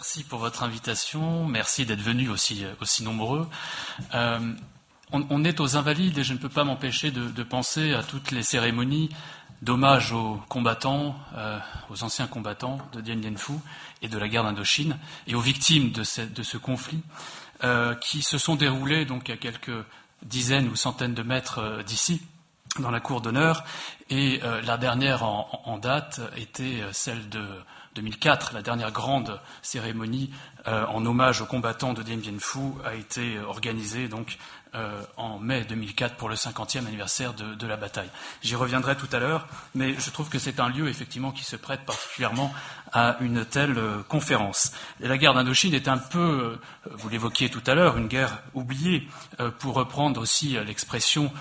Merci pour votre invitation. Merci d'être venus aussi, aussi nombreux. Euh, on, est aux Invalides et je ne peux pas m'empêcher de, penser à toutes les cérémonies d'hommage aux combattants, euh, aux anciens combattants de Dien Bien Phu et de la guerre d'Indochine et aux victimes de ce, conflit euh, qui se sont déroulées donc à quelques dizaines ou centaines de mètres d'ici dans la cour d'honneur et la dernière en, date était celle de 2004, la dernière grande cérémonie euh, en hommage aux combattants de Dien Bien Phu a été organisée donc euh, en mai 2004 pour le 50e anniversaire de, la bataille. J'y reviendrai tout à l'heure, mais je trouve que c'est un lieu effectivement qui se prête particulièrement à une telle euh, conférence. La guerre d'Indochine est un peu, vous l'évoquiez tout à l'heure, une guerre oubliée, pour reprendre aussi l'expression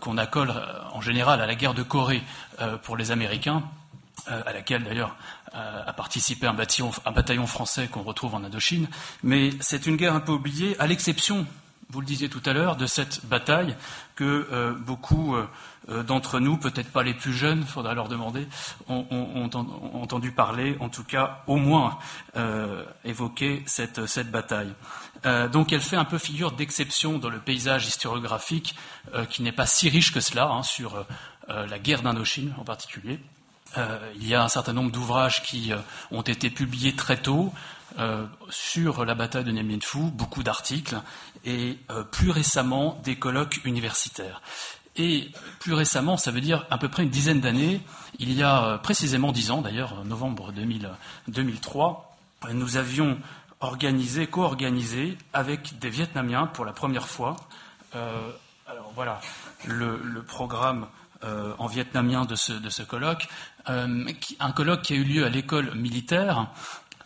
qu'on accole en général à la guerre de Corée pour les Américains à laquelle d'ailleurs euh, a participé un bataillon, un bataillon français qu'on retrouve en Indochine, mais c'est une guerre un peu oubliée, à l'exception, vous le disiez tout à l'heure, de cette bataille que euh, beaucoup euh, d'entre nous, peut-être pas les plus jeunes, faudra leur demander, ont, entendu parler, en tout cas au moins évoquer cette, cette bataille. donc elle fait un peu figure d'exception dans le paysage historiographique qui n'est pas si riche que cela hein, sur la guerre d'Indochine en particulier. Euh, il y a un certain nombre d'ouvrages qui euh, ont été publiés très tôt euh, sur la bataille de Dien Phu, beaucoup d'articles, et plus récemment des colloques universitaires. Et plus récemment, ça veut dire à peu près une dizaine d'années, il y a précisément dix ans, d'ailleurs, novembre 2003, nous avions organisé, co-organisé avec des Vietnamiens pour la première fois. alors voilà, le, programme en vietnamien de ce, de ce colloque. Euh, un colloque qui a eu lieu à l'école militaire,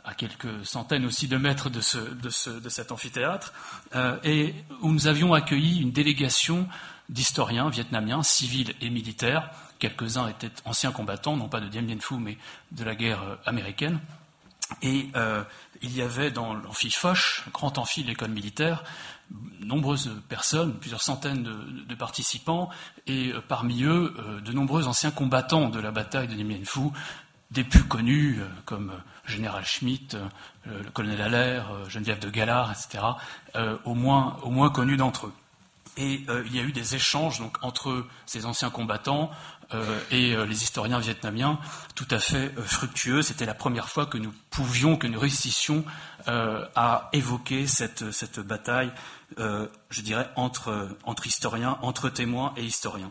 à quelques centaines aussi de mètres de, cet amphithéâtre, euh, et où nous avions accueilli une délégation d'historiens vietnamiens, civils et militaires. Quelques-uns étaient anciens combattants, non pas de Dien Bien Phu, mais de la guerre euh, américaine. Et il y avait dans l'amphi Foch, grand amphi de l'école militaire, nombreuses personnes, plusieurs centaines de, participants, et euh, parmi eux, euh, de nombreux anciens combattants de la bataille de Dien Phu, des plus connus euh, comme Général Schmitt, le colonel Allaire, Geneviève de Gallard, etc., au, moins, au moins connus d'entre eux. Et il y a eu des échanges entre ces anciens combattants et les historiens vietnamiens tout à fait fructueux. C'était la première fois que nous pouvions, que nous réussissions à évoquer cette, cette bataille euh, je dirais, entre, entre, historiens, entre témoins et historiens.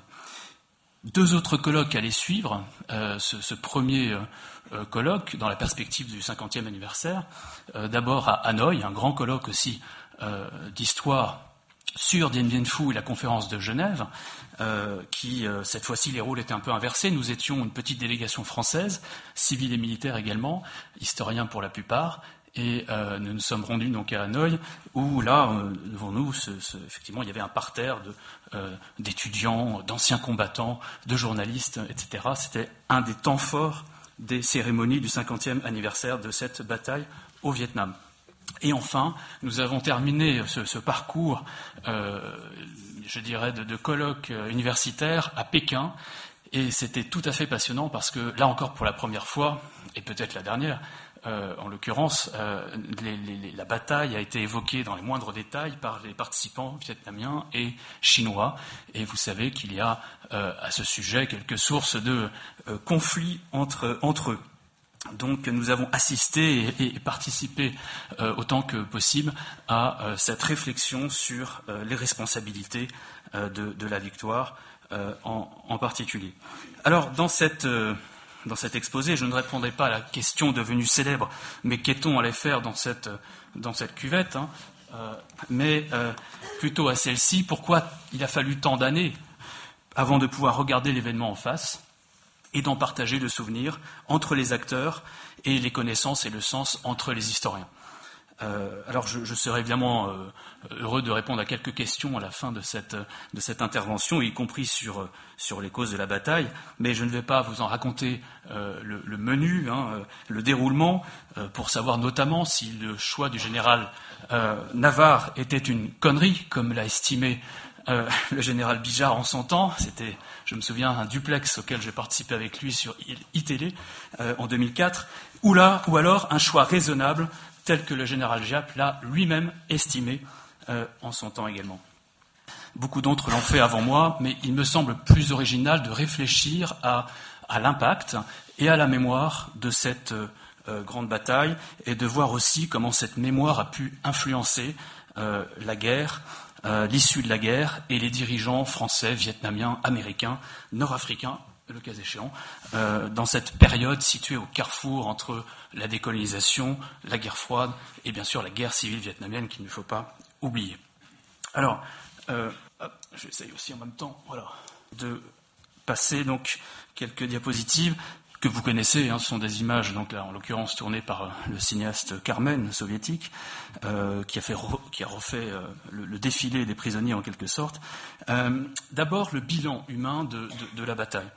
Deux autres colloques allaient suivre euh, ce, premier euh, colloque dans la perspective du 50e anniversaire. D'abord à Hanoï, un grand colloque aussi d'histoire sur Dien Bien Phu et la conférence de Genève, qui, cette fois-ci, les rôles étaient un peu inversés. Nous étions une petite délégation française, civile et militaire également, historiens pour la plupart, et euh, nous nous sommes rendus donc à Hanoï, où là, euh, devant nous, effectivement, il y avait un parterre euh, d'étudiants, d'anciens combattants, de journalistes, etc. C'était un des temps forts des cérémonies du 50e anniversaire de cette bataille au Vietnam. Et enfin, nous avons terminé ce, parcours, je dirais, de, colloques universitaires à Pékin. Et c'était tout à fait passionnant parce que, là encore, pour la première fois, et peut-être la dernière, euh, en l'occurrence, euh, la bataille a été évoquée dans les moindres détails par les participants vietnamiens et chinois. Et vous savez qu'il y a euh, à ce sujet quelques sources de conflits entre, entre eux. Donc nous avons assisté et, participé autant que possible à cette réflexion sur les responsabilités de, la victoire en, particulier. Alors dans cette cet exposé. Je ne répondrai pas à la question devenue célèbre, mais qu'est-on allé faire dans cette, cuvette hein, euh, Mais euh, plutôt à celle-ci, pourquoi il a fallu tant d'années avant de pouvoir regarder l'événement en face et d'en partager le souvenir entre les acteurs et les connaissances et le sens entre les historiens. Euh, alors je, serai évidemment heureux de répondre à quelques questions à la fin de cette, intervention, y compris sur, les causes de la bataille, mais je ne vais pas vous en raconter euh, le, menu, hein, euh, le déroulement, euh, pour savoir notamment si le choix du général Navarre était une connerie, comme l'a estimé le général Bijard en son temps. C'était, je me souviens, un duplex auquel j'ai participé avec lui sur ITélé en 2004, ou là, ou alors un choix raisonnable tel que le général Giap l'a lui-même estimé en son temps également. Beaucoup d'autres l'ont fait avant moi, mais il me semble plus original de réfléchir à, l'impact et à la mémoire de cette grande bataille et de voir aussi comment cette mémoire a pu influencer la guerre euh, l'issue de la guerre et les dirigeants français, vietnamiens, américains, nord-africains, le cas échéant, euh, dans cette période située au carrefour entre la décolonisation, la guerre froide et bien sûr la guerre civile vietnamienne qu'il ne faut pas oublier. Alors, euh, aussi en même temps voilà, de passer donc quelques diapositives que vous connaissez, hein, ce sont des images, donc là en l'occurrence tournées par euh, le cinéaste Carmen soviétique, euh, qui, a refait euh, le, défilé des prisonniers en quelque sorte. D'abord le bilan humain de, la bataille.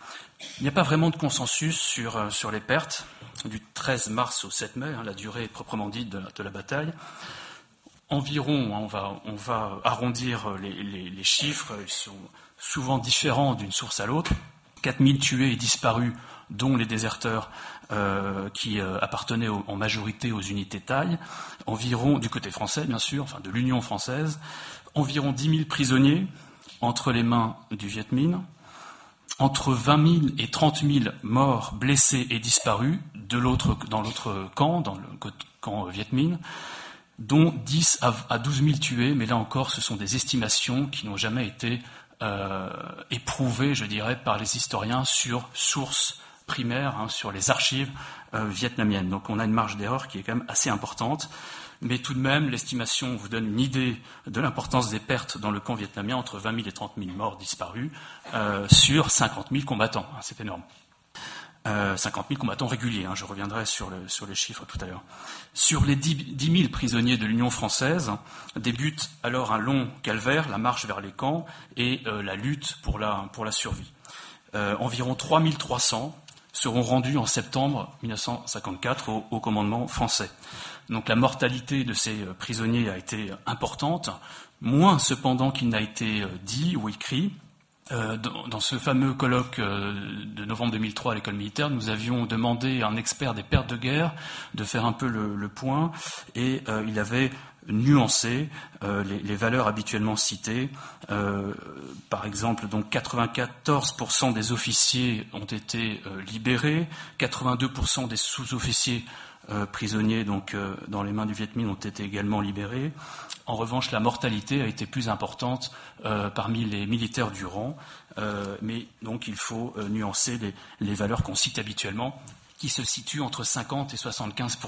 Il n'y a pas vraiment de consensus sur, les pertes du 13 mars au 7 mai, hein, la durée proprement dite de, la bataille. Environ, hein, on, va, on va arrondir les chiffres, ils sont souvent différents d'une source à l'autre. 4000 tués et disparus dont les déserteurs euh, qui euh, appartenaient en majorité aux unités taille, environ, du côté français bien sûr, enfin de l'Union française, environ 10 000 prisonniers entre les mains du Viet Minh, entre 20 000 et 30 000 morts, blessés et disparus de dans l'autre camp, dans le camp Viet Minh, dont 10 à 12 000 tués, mais là encore, ce sont des estimations qui n'ont jamais été euh, éprouvées, je dirais, par les historiens sur sources primaire hein, sur les archives euh, vietnamiennes. Donc on a une marge d'erreur qui est quand même assez importante. Mais tout de même, l'estimation vous donne une idée de l'importance des pertes dans le camp vietnamien, entre 20 000 et 30 000 morts disparus, euh, sur 50 000 combattants. Hein, c'est énorme. 50 euh, 000 combattants réguliers, hein, je reviendrai sur, les chiffres tout à l'heure. Sur les 10, 000 prisonniers de l'Union française, débute alors un long calvaire, la marche vers les camps et la lutte pour la, survie. environ 3 300 seront rendus en septembre 1954 au, commandement français. Donc la mortalité de ces euh, prisonniers a été importante, moins cependant qu'il n'a été euh, dit ou écrit. Euh, dans, ce fameux colloque de novembre 2003 à l'école militaire, nous avions demandé à un expert des pertes de guerre de faire un peu le, point, et il avait nuancer euh, les, valeurs habituellement citées. Euh, par exemple, donc 94% des officiers ont été euh, libérés, 82% des sous-officiers prisonniers donc dans les mains du Viet Minh ont été également libérés. En revanche, la mortalité a été plus importante parmi les militaires du rang, mais donc il faut nuancer les valeurs qu'on cite habituellement qui se situe entre 50 et 75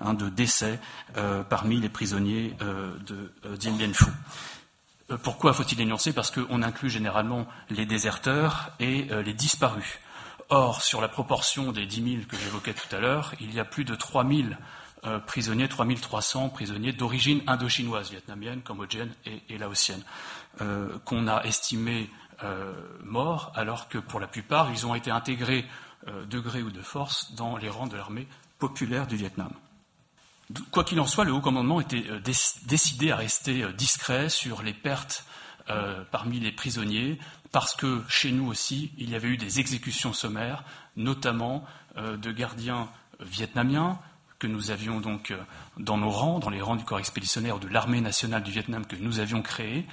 hein, de décès euh, parmi les prisonniers euh, de euh, Dien Bien Phu. Pourquoi faut-il énoncer Parce qu'on inclut généralement les déserteurs et les disparus. Or, sur la proportion des 10 000 que j'évoquais tout à l'heure, il y a plus de 3 000 prisonniers, 3 300 prisonniers d'origine indo-chinoise, vietnamienne, cambodgienne et, laotienne, qu'on a estimés morts, alors que pour la plupart, ils ont été intégrés euh, de gré ou de force dans les rangs de l'armée populaire du Vietnam. Quoi qu'il en soit, le haut commandement était euh, décidé à rester euh, discret sur les pertes parmi les prisonniers, parce que chez nous aussi, il y avait eu des exécutions sommaires, notamment de gardiens vietnamiens que nous avions donc dans nos rangs, dans les rangs du corps expéditionnaire de l'armée nationale du Vietnam que nous avions créé,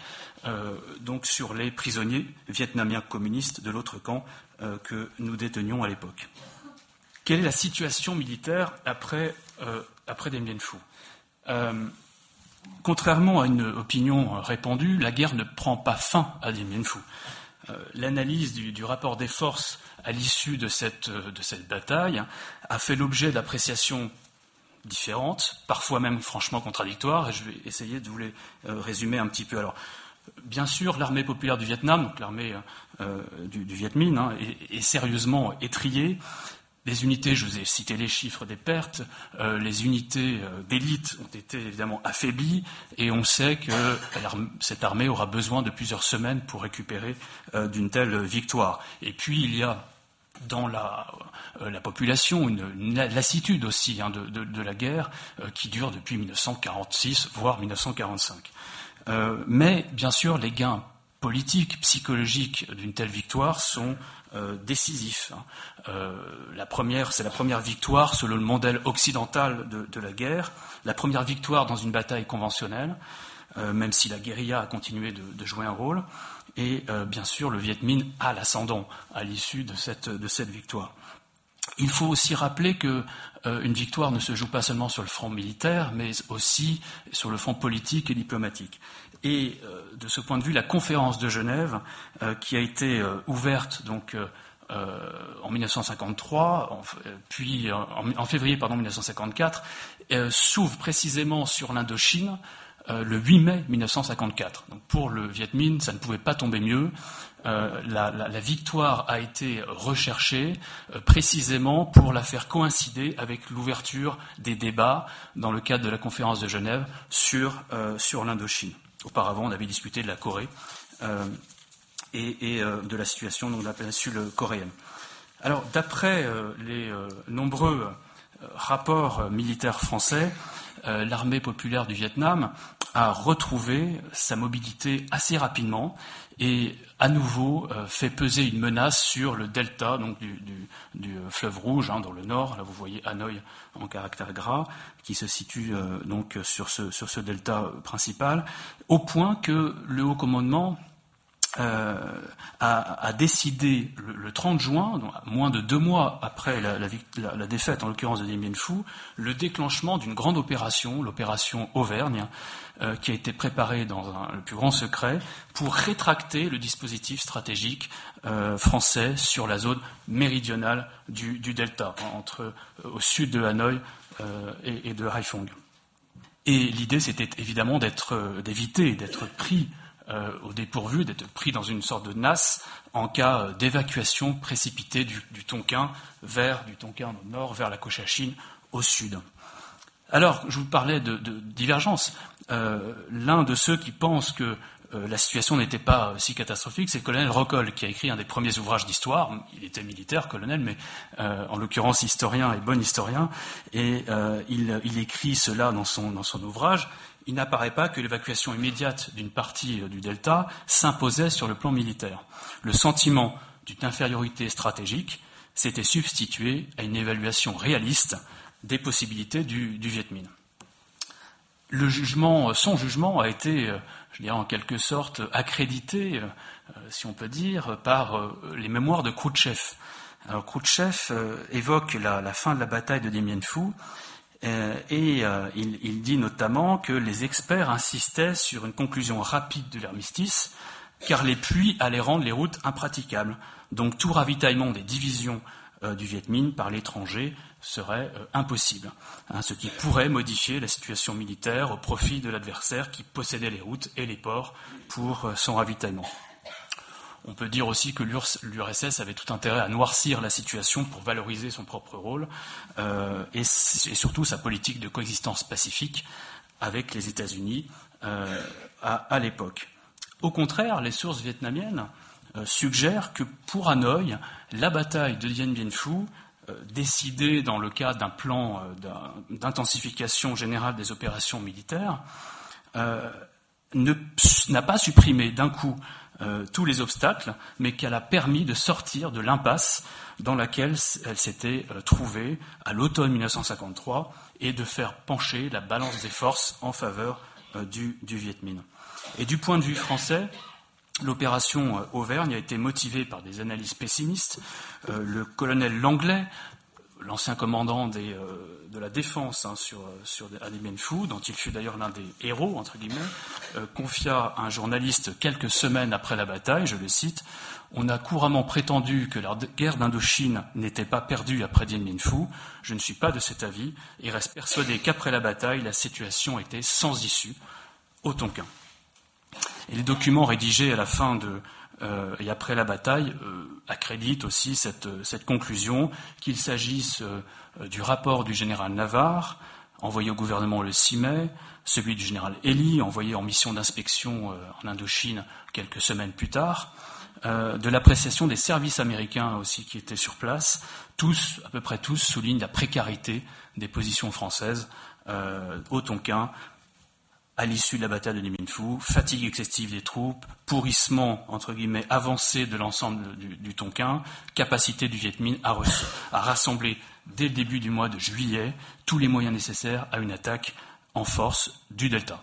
donc sur les prisonniers vietnamiens communistes de l'autre camp euh, que nous détenions à l'époque. Quelle est la situation militaire après, euh, après Dien Bien Phu euh, Contrairement à une opinion répandue, la guerre ne prend pas fin à Dien Bien Phu. L'analyse du, rapport des forces à l'issue de cette, de cette bataille a fait l'objet d'appréciations différentes, parfois même franchement contradictoires, et je vais essayer de vous les résumer un petit peu. Alors, Bien sûr, l'armée populaire du Vietnam, donc l'armée euh, du, Viet Minh, hein, est, sérieusement étriée. Les unités, je vous ai cité les chiffres des pertes, euh, les unités euh, d'élite ont été évidemment affaiblies et on sait que cette armée aura besoin de plusieurs semaines pour récupérer d'une telle victoire. Et puis il y a dans la, population une, lassitude aussi hein, de, la guerre qui dure depuis 1946, voire 1945. Euh, mais bien sûr, les gains politiques, psychologiques d'une telle victoire sont décisifs. Hein. la première, c'est la première victoire selon le modèle occidental de, la guerre, la première victoire dans une bataille conventionnelle, même si la guérilla a continué de, jouer un rôle. Et bien sûr, le Viet Minh a l'ascendant à l'issue de cette victoire. Il faut aussi rappeler que euh, une victoire ne se joue pas seulement sur le front militaire, mais aussi sur le front politique et diplomatique. Et euh, de ce point de vue, la conférence de Genève, euh, qui a été ouverte donc en 1953, puis en, février pardon 1954, s'ouvre précisément sur l'Indochine le 8 mai 1954. Donc pour le Viet Minh, ça ne pouvait pas tomber mieux. Euh, la, victoire a été recherchée euh, précisément pour la faire coïncider avec l'ouverture des débats dans le cadre de la conférence de Genève sur, euh, sur l'Indochine. Auparavant, on avait discuté de la Corée et, de la situation de la péninsule coréenne. Alors, d'après les nombreux rapports militaires français, l'armée populaire du Vietnam a retrouvé sa mobilité assez rapidement et à nouveau euh, fait peser une menace sur le delta donc du, fleuve Rouge hein, dans le nord. Là, vous voyez Hanoï en caractère gras, qui se situe euh, donc sur ce, sur ce delta principal, au point que le haut commandement euh, a, décidé le, 30 juin, moins de deux mois après la, défaite, en l'occurrence de Dien Bien Phu, le déclenchement d'une grande opération, l'opération Auvergne, euh, qui a été préparée dans le plus grand secret pour rétracter le dispositif stratégique euh, français sur la zone méridionale du, delta, entre au sud de Hanoï et, de Haiphong. Et l'idée, c'était évidemment d'éviter d'être pris euh, au dépourvu, d'être pris dans une sorte de nasse en cas euh, d'évacuation précipitée du, Tonkin vers du Tonkin au nord, vers la Cochinchine au sud. Alors, je vous parlais de, divergence. Euh, l'un de ceux qui pensent que la situation n'était pas si catastrophique, c'est le colonel Rocoll, qui a écrit un des premiers ouvrages d'histoire. Il était militaire, colonel, mais en l'occurrence historien et bon historien. Et il, écrit cela dans son, dans son ouvrage il n'apparaît pas que l'évacuation immédiate d'une partie euh, du delta s'imposait sur le plan militaire. Le sentiment d'une infériorité stratégique s'était substitué à une évaluation réaliste des possibilités du, Viet Minh. Le jugement, euh, son jugement a été, euh, je dirais en quelque sorte, accrédité, si on peut dire, par les mémoires de Khrouchtchev. Khrouchtchev évoque la, fin de la bataille de Dien Phu et euh, il, dit notamment que les experts insistaient sur une conclusion rapide de l'armistice, car les pluies allaient rendre les routes impraticables. Donc tout ravitaillement des divisions euh, du Viet Minh par l'étranger serait impossible, hein, ce qui pourrait modifier la situation militaire au profit de l'adversaire qui possédait les routes et les ports pour son ravitaillement. On peut dire aussi que l'URSS avait tout intérêt à noircir la situation pour valoriser son propre rôle euh, et, surtout sa politique de coexistence pacifique avec les États-Unis euh, à, l'époque. Au contraire, les sources vietnamiennes euh, suggèrent que pour Hanoï, la bataille de Dien Bien Phu, décidée dans le cadre d'un plan d'intensification générale des opérations militaires, n'a pas supprimé d'un coup euh, tous les obstacles, mais qu'elle a permis de sortir de l'impasse dans laquelle elle s'était euh, trouvée à l'automne 1953 et de faire pencher la balance des forces en faveur euh, du, du Viet Minh. Et du point de vue français, L'opération Auvergne a été motivée par des analyses pessimistes. le colonel Langlais l'ancien commandant euh, de la défense hein, sur, sur Adi dont il fut d'ailleurs l'un des héros, entre guillemets, euh, confia à un journaliste quelques semaines après la bataille, je le cite, On a couramment prétendu que la guerre d'Indochine n'était pas perdue après Dien Bien. Je ne suis pas de cet avis et reste persuadé qu'après la bataille, la situation était sans issue au Tonkin. Et les documents rédigés à la fin de, euh, et après la bataille euh, accrédite aussi cette, conclusion qu'il s'agisse euh, du rapport du général Navarre, envoyé au gouvernement le 6 mai, celui du général Elie, envoyé en mission d'inspection en Indochine quelques semaines plus tard, de l'appréciation des services américains aussi qui étaient sur place, tous, à peu près tous, soulignent la précarité des positions françaises au Tonkin à l'issue de la bataille de Phu, fatigue excessive des troupes, pourrissement, entre guillemets, avancé de l'ensemble du, Tonkin, capacité du Viet Minh à, rassembler dès le début du mois de juillet tous les moyens nécessaires à une attaque en force du Delta.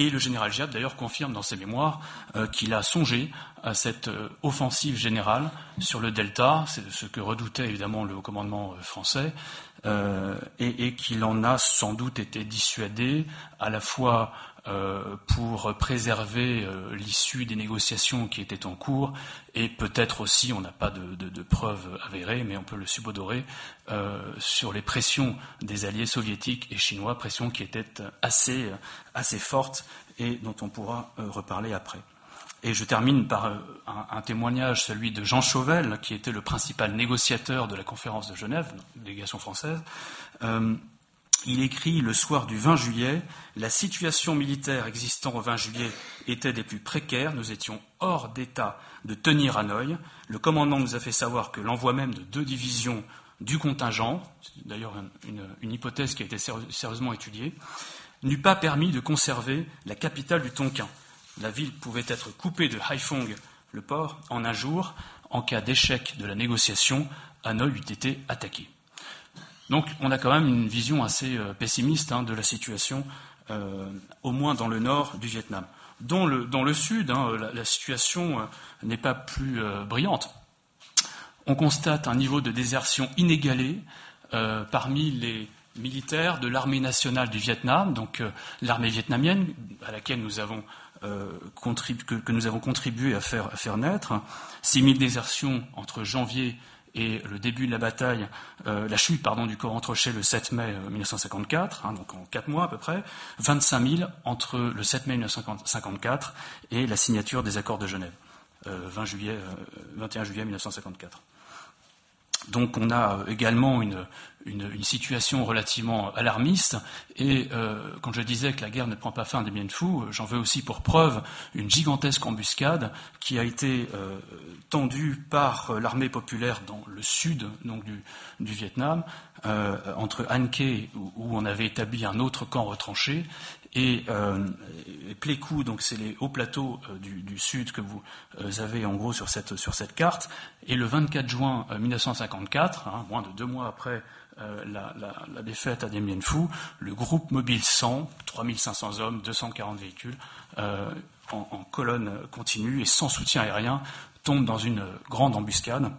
Et le général Giap, d'ailleurs, confirme dans ses mémoires euh, qu'il a songé à cette euh, offensive générale sur le Delta, c'est ce que redoutait évidemment le commandement euh, français, et, qu'il en a sans doute été dissuadé à la fois euh, pour préserver euh, l'issue des négociations qui étaient en cours et peut-être aussi, on n'a pas de, preuves avérées, mais on peut le subodorer, euh, sur les pressions des alliés soviétiques et chinois, pressions qui étaient assez fortes et dont on pourra reparler après. Et je termine par un, un, témoignage, celui de Jean Chauvel, qui était le principal négociateur de la conférence de Genève, délégation française. Il écrit le soir du 20 juillet La situation militaire existant au 20 juillet était des plus précaires. Nous étions hors d'état de tenir Hanoï. Le commandant nous a fait savoir que l'envoi même de deux divisions du contingent, c'est d'ailleurs une, hypothèse qui a été sérieusement étudiée, n'eût pas permis de conserver la capitale du Tonkin. La ville pouvait être coupée de Haiphong, le port, en un jour. En cas d'échec de la négociation, Hanoï eût été attaqué. Donc on a quand même une vision assez euh, pessimiste hein, de la situation, euh, au moins dans le nord du Vietnam. Dans le, sud, hein, la, situation euh, n'est pas plus brillante. On constate un niveau de désertion inégalé parmi les militaires de l'armée nationale du Vietnam, donc l'armée vietnamienne à laquelle nous avons que, nous avons contribué à faire, à faire naître. 6000 désertions entre janvier et le début de la bataille, euh, la chute pardon, du corps Entrechet le 7 mai 1954, euh, hein, donc en quatre mois à peu près, 25 000 entre le 7 mai 1954 et la signature des accords de Genève, 20 euh, juillet, 21 juillet 1954. Donc on a également une, situation relativement alarmiste. Et euh, quand je disais que la guerre ne prend pas fin des Bien Phu, j'en veux aussi pour preuve une gigantesque embuscade qui a été euh, tendue par l'armée populaire dans le sud donc du, Vietnam, euh, entre An où on avait établi un autre camp retranché, et euh, Plécou, donc c'est les hauts plateaux euh, du, sud que vous euh, avez en gros sur cette, sur cette carte. Et le 24 juin 1954, hein, moins de deux mois après la, défaite à Dien le groupe mobile 100, 3500 hommes, 240 véhicules, en, en, colonne continue et sans soutien aérien, tombe dans une grande embuscade.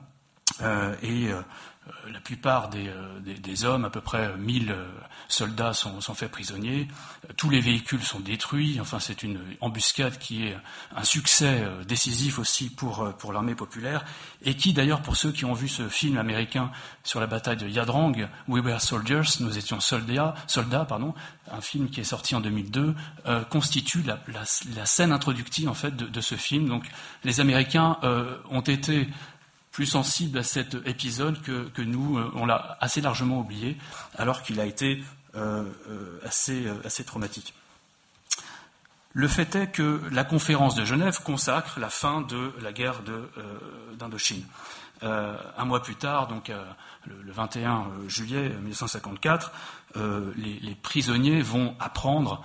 et euh, la plupart euh, des, hommes, à peu près 1000 euh, soldats sont, faits prisonniers, tous les véhicules sont détruits, enfin c'est une embuscade qui est un succès décisif aussi pour, pour l'armée populaire, et qui d'ailleurs pour ceux qui ont vu ce film américain sur la bataille de Yadrang, We Were Soldiers, nous étions soldats, soldats pardon, un film qui est sorti en 2002, constitue la, scène introductive en fait de, ce film. Donc les Américains ont été plus sensible à cet épisode que, nous, euh, on l'a assez largement oublié, alors qu'il a été euh, euh, assez, assez traumatique. Le fait est que la conférence de Genève consacre la fin de la guerre d'Indochine. un mois plus tard, donc le, 21 juillet 1954, les, les, prisonniers vont apprendre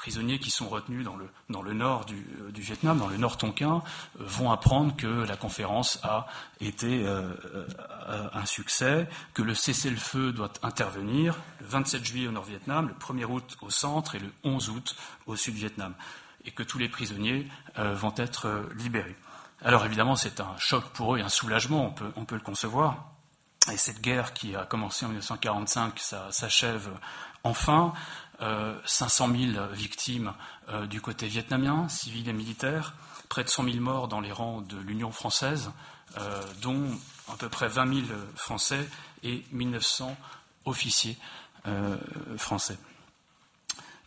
prisonniers qui sont retenus dans le, dans le nord du, euh, Vietnam, dans le nord tonkin, euh, vont apprendre que la conférence a été euh, un succès, que le cessez-le-feu doit intervenir le 27 juillet au nord-Vietnam, le 1er août au centre et le 11 août au sud-Vietnam, et que tous les prisonniers vont être libérés. Alors évidemment, c'est un choc pour eux et un soulagement, on peut, on peut le concevoir. Et cette guerre qui a commencé en 1945 s'achève enfin. 500 euh, 000 victimes euh, du côté vietnamien, civils et militaires, près de 100 000 morts dans les rangs de l'Union française, euh, dont à peu près 20 000 Français et 1900 officiers français.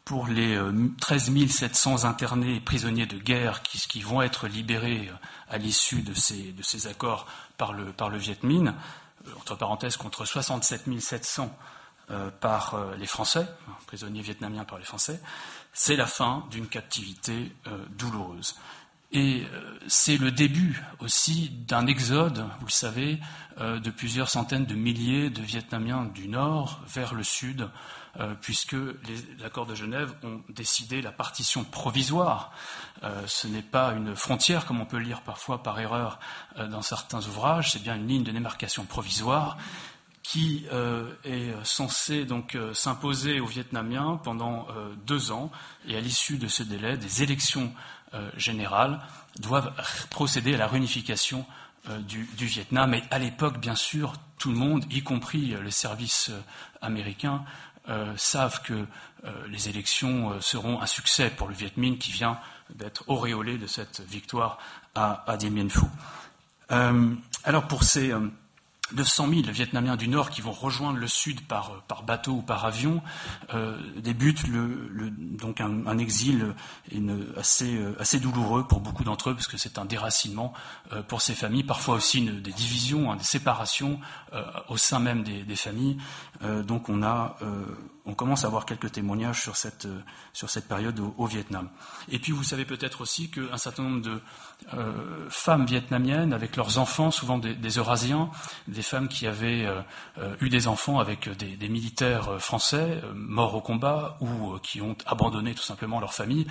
Pour les 13 700 internés et prisonniers de guerre qui, vont être libérés à l'issue de ces, accords par le, par le Viet Minh, entre parenthèses contre 67 700 euh, par euh, les Français, prisonniers vietnamiens par les Français, c'est la fin d'une captivité euh, douloureuse. Et c'est le début aussi d'un exode, vous le savez, de plusieurs centaines de milliers de Vietnamiens du Nord vers le Sud, puisque les accords de Genève ont décidé la partition provisoire. ce n'est pas une frontière, comme on peut lire parfois par erreur dans certains ouvrages, c'est bien une ligne de démarcation provisoire qui euh, est censé donc euh, s'imposer aux Vietnamiens pendant euh, deux ans, et à l'issue de ce délai, des élections générales doivent procéder à la réunification du, Vietnam. Et à l'époque, bien sûr, tout le monde, y compris les services américains, savent que les élections seront un succès pour le Viet Minh qui vient d'être auréolé de cette victoire à, à Dien Bien Phu. alors pour ces 900 000 Vietnamiens du Nord qui vont rejoindre le Sud par, par bateau ou par avion euh, débute le, le, donc un, exil euh, assez douloureux pour beaucoup d'entre eux, parce que c'est un déracinement euh, pour ces familles, parfois aussi des divisions, hein, des séparations euh, au sein même des, des familles. Euh, donc on, a, on commence à avoir quelques témoignages sur cette, sur cette période au, au Vietnam. Et puis vous savez peut-être aussi qu'un certain nombre de euh, femmes vietnamiennes avec leurs enfants, souvent des, Eurasiens, des femmes qui avaient euh, euh, eu des enfants avec des, des militaires français morts au combat ou qui ont abandonné tout simplement leur famille,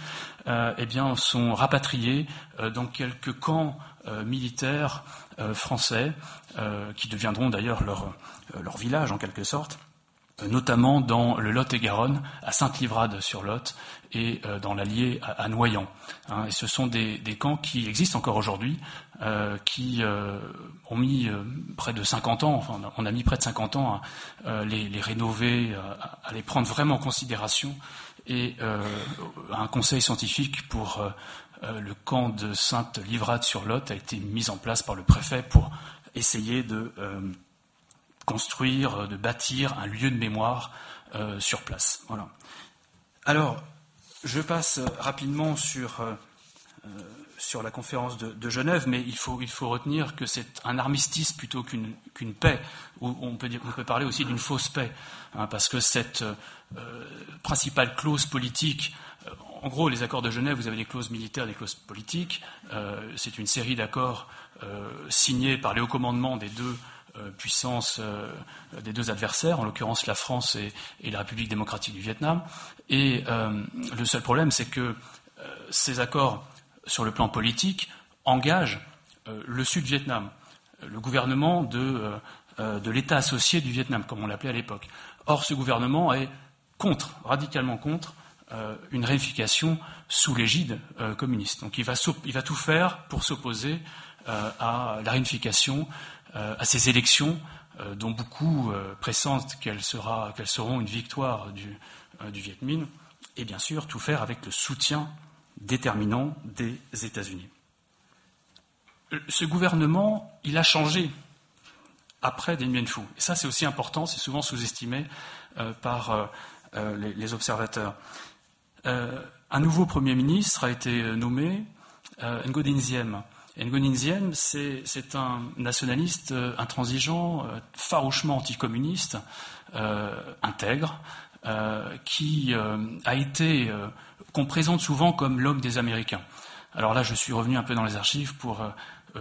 eh bien, sont rapatriées dans quelques camps militaires français qui deviendront d'ailleurs leur, leur village en quelque sorte notamment dans le Lot-et-Garonne, à Sainte-Livrade-sur-Lot et euh, dans l'Allier à, Noyant. Hein. et ce sont des, camps qui existent encore aujourd'hui, euh, qui euh, ont mis euh, près de 50 ans, on a mis près de 50 ans à euh, les, les, rénover, à, à, les prendre vraiment en considération, et un conseil scientifique pour le camp de Sainte-Livrade-sur-Lot a été mis en place par le préfet pour essayer de construire, euh, de bâtir un lieu de mémoire euh, sur place. Alors, je passe rapidement sur, euh, la conférence de, Genève, mais il faut, il faut retenir que c'est un armistice plutôt qu'une paix, ou on peut, dire, on peut parler aussi d'une fausse paix, hein, parce que cette euh, principale clause politique en gros, les accords de Genève, vous avez des clauses militaires, des clauses politiques. Euh, c'est une série d'accords euh, signés par les hauts commandements des deux euh, puissances euh, des deux adversaires, en l'occurrence la France et, la République démocratique du Vietnam. Et euh, le seul problème, c'est que ces accords, sur le plan politique, engagent le Sud-Vietnam, le gouvernement de, de l'État associé du Vietnam, comme on l'appelait à l'époque. Or, ce gouvernement est contre, radicalement contre, une réunification sous l'égide communiste. Donc il va, il va, tout faire pour s'opposer à la réunification euh, à ces élections euh, dont beaucoup euh, pressentent qu'elles qu seront une victoire du, du Viet Minh, et bien sûr tout faire avec le soutien déterminant des États-Unis. Ce gouvernement, il a changé après Dien Bien Phu. Et ça, c'est aussi important, c'est souvent sous-estimé euh, par euh, les, observateurs. Euh, un nouveau Premier ministre a été nommé, Ngo Dinh Diem, Nguyen Diem, c'est un nationaliste euh, intransigeant, euh, farouchement anticommuniste, euh, intègre, qui a été, qu'on présente souvent comme l'homme des Américains. Alors là, je suis revenu un peu dans les archives pour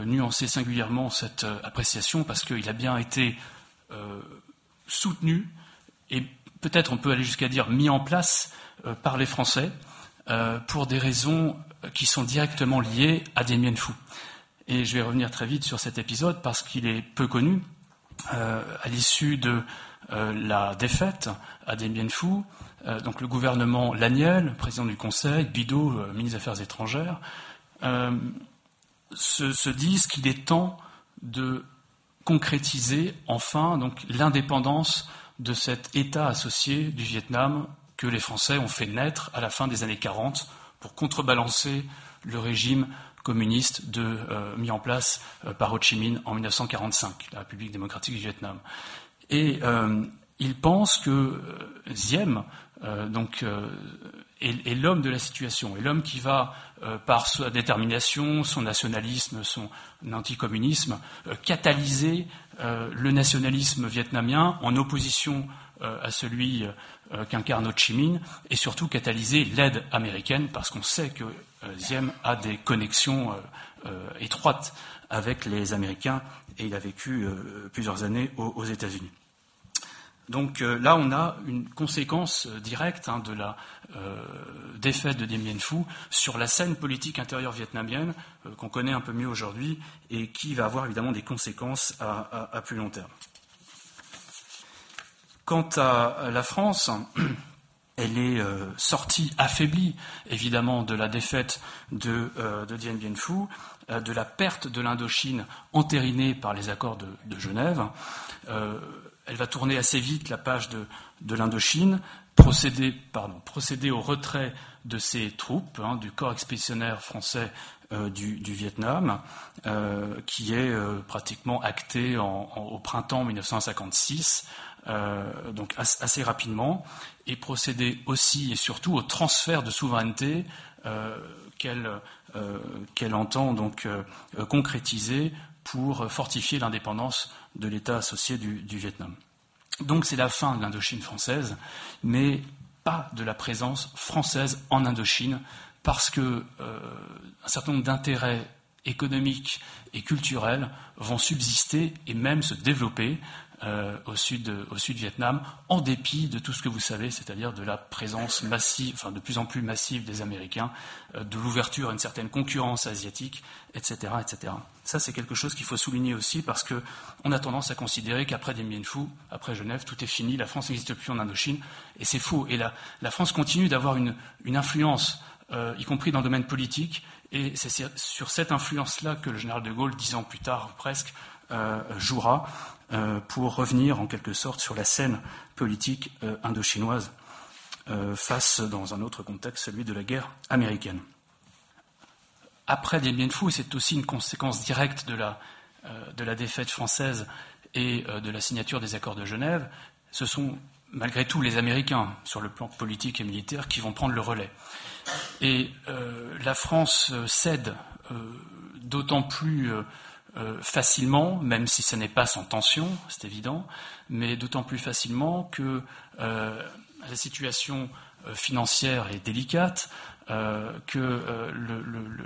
nuancer singulièrement cette appréciation, parce qu'il a bien été soutenu, et peut-être on peut aller jusqu'à dire mis en place par les Français, pour des raisons qui sont directement liées à Dien Bien Phu. Et je vais revenir très vite sur cet épisode parce qu'il est peu connu. Euh, à l'issue de euh, la défaite à Dien Bien Phu, euh, donc le gouvernement Laniel, président du Conseil, euh, ministre des Affaires étrangères, se, se, disent qu'il est temps de concrétiser enfin donc l'indépendance de cet État associé du Vietnam que les Français ont fait naître à la fin des années 40 pour contrebalancer le régime communiste de, euh, mis en place euh, par Ho Chi Minh en 1945, la République démocratique du Vietnam. Et euh, il pense que euh, Diem euh, donc, est, est l'homme de la situation, est l'homme qui va, par sa détermination, son nationalisme, son anticommunisme, catalyser le nationalisme vietnamien en opposition à celui qu'incarne Ho Chi Minh et surtout catalyser l'aide américaine parce qu'on sait que Diem a des connexions étroites avec les Américains et il a vécu plusieurs années aux États-Unis. Donc euh, là, on a une conséquence euh, directe hein, de la euh, défaite de Dien Bien Phu sur la scène politique intérieure vietnamienne qu'on connaît un peu mieux aujourd'hui et qui va avoir évidemment des conséquences à, plus long terme. Quant à la France, elle est sortie affaiblie évidemment de la défaite de, Dien Bien Phu, de la perte de l'Indochine entérinée par les accords de, de Genève. Elle va tourner assez vite la page de, l'Indochine, procéder, procéder, au retrait de ses troupes, hein, du corps expéditionnaire français euh, du, Vietnam, euh, qui est euh, pratiquement acté au printemps 1956, donc assez rapidement, et procéder aussi et surtout au transfert de souveraineté qu'elle entend donc concrétiser pour fortifier l'indépendance de l'État associé du, Vietnam. Donc c'est la fin de l'Indochine française, mais pas de la présence française en Indochine, parce que euh, un certain nombre d'intérêts économiques et culturels vont subsister et même se développer euh, au, sud, au sud Vietnam, en dépit de tout ce que vous savez, c'est-à-dire de la présence massive, enfin de plus en plus massive des Américains, euh, de l'ouverture à une certaine concurrence asiatique, etc. etc. Ça, c'est quelque chose qu'il faut souligner aussi parce qu'on a tendance à considérer qu'après Dien Bien Phu, après Genève, tout est fini, la France n'existe plus en Indochine, et c'est faux. Et la, la France continue d'avoir une, une, influence, euh, y compris dans le domaine politique, et c'est sur cette influence-là que le général de Gaulle, dix ans plus tard presque, jouera euh, pour revenir en quelque sorte sur la scène politique euh, indochinoise face, dans un autre contexte, celui de la guerre américaine. Après Dien Bien Phu, c'est aussi une conséquence directe de la, de la défaite française et de la signature des accords de Genève, ce sont malgré tout les Américains, sur le plan politique et militaire, qui vont prendre le relais. Et la France cède d'autant plus euh, facilement, même si ce n'est pas sans tension, c'est évident, mais d'autant plus facilement que euh, la situation euh, financière est délicate, que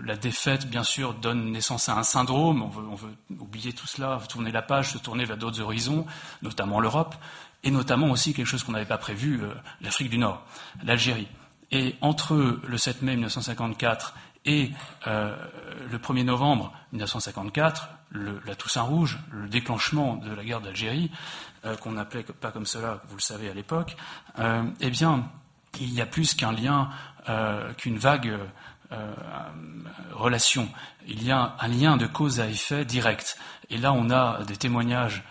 la défaite, bien sûr, donne naissance à un syndrome. On veut, oublier tout cela, tourner la page, se tourner vers d'autres horizons, notamment l'Europe, et notamment aussi quelque chose qu'on n'avait pas prévu, l'Afrique du Nord, l'Algérie. Et entre le 7 mai 1954 et euh, le 1er novembre 1954, la Toussaint Rouge, le déclenchement de la guerre d'Algérie, euh, qu'on n'appelait pas comme cela, vous le savez à l'époque, euh, eh bien, il y a plus qu'un lien, qu'une vague relation. Il y a un lien de cause à effet direct. Et là, on a des témoignages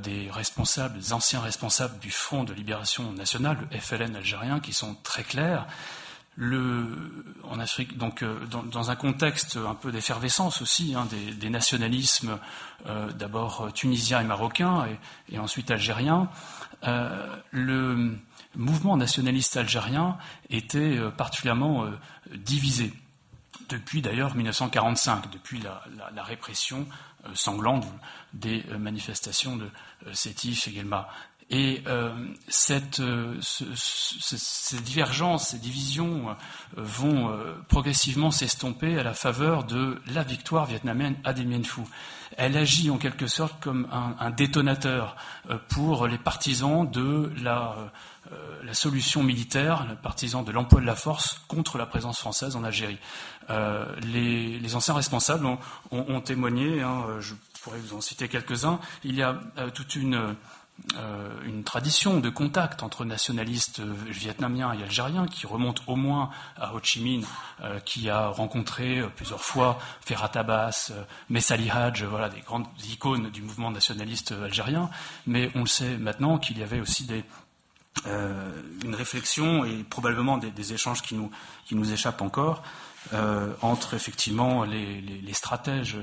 des responsables, des anciens responsables du Front de libération nationale, le FLN algérien, qui sont très clairs le, en Afrique, donc euh, dans, un contexte un peu d'effervescence aussi, hein, des, nationalismes euh, d'abord tunisiens et marocains et, ensuite algériens, euh, le mouvement nationaliste algérien était particulièrement divisé depuis d'ailleurs 1945, depuis la, répression sanglante des manifestations de Sétif et Guelma. Et euh, cette, euh, ces divergences, ces divisions euh, vont progressivement s'estomper à la faveur de la victoire vietnamienne à Dien Phu. Elle agit en quelque sorte comme un, détonateur pour les partisans de la, solution militaire, les partisans de l'emploi de la force contre la présence française en Algérie. Les, anciens responsables ont, témoigné, hein, je pourrais vous en citer quelques-uns, il y a toute une euh, une tradition de contact entre nationalistes vietnamiens et algériens qui remonte au moins à Ho Chi Minh, euh, qui a rencontré euh, plusieurs fois Ferhat Abbas, Messali Hadj, voilà, des grandes icônes du mouvement nationaliste algérien. Mais on le sait maintenant qu'il y avait aussi des, une réflexion et probablement des, échanges qui nous, qui nous échappent encore entre effectivement les, stratèges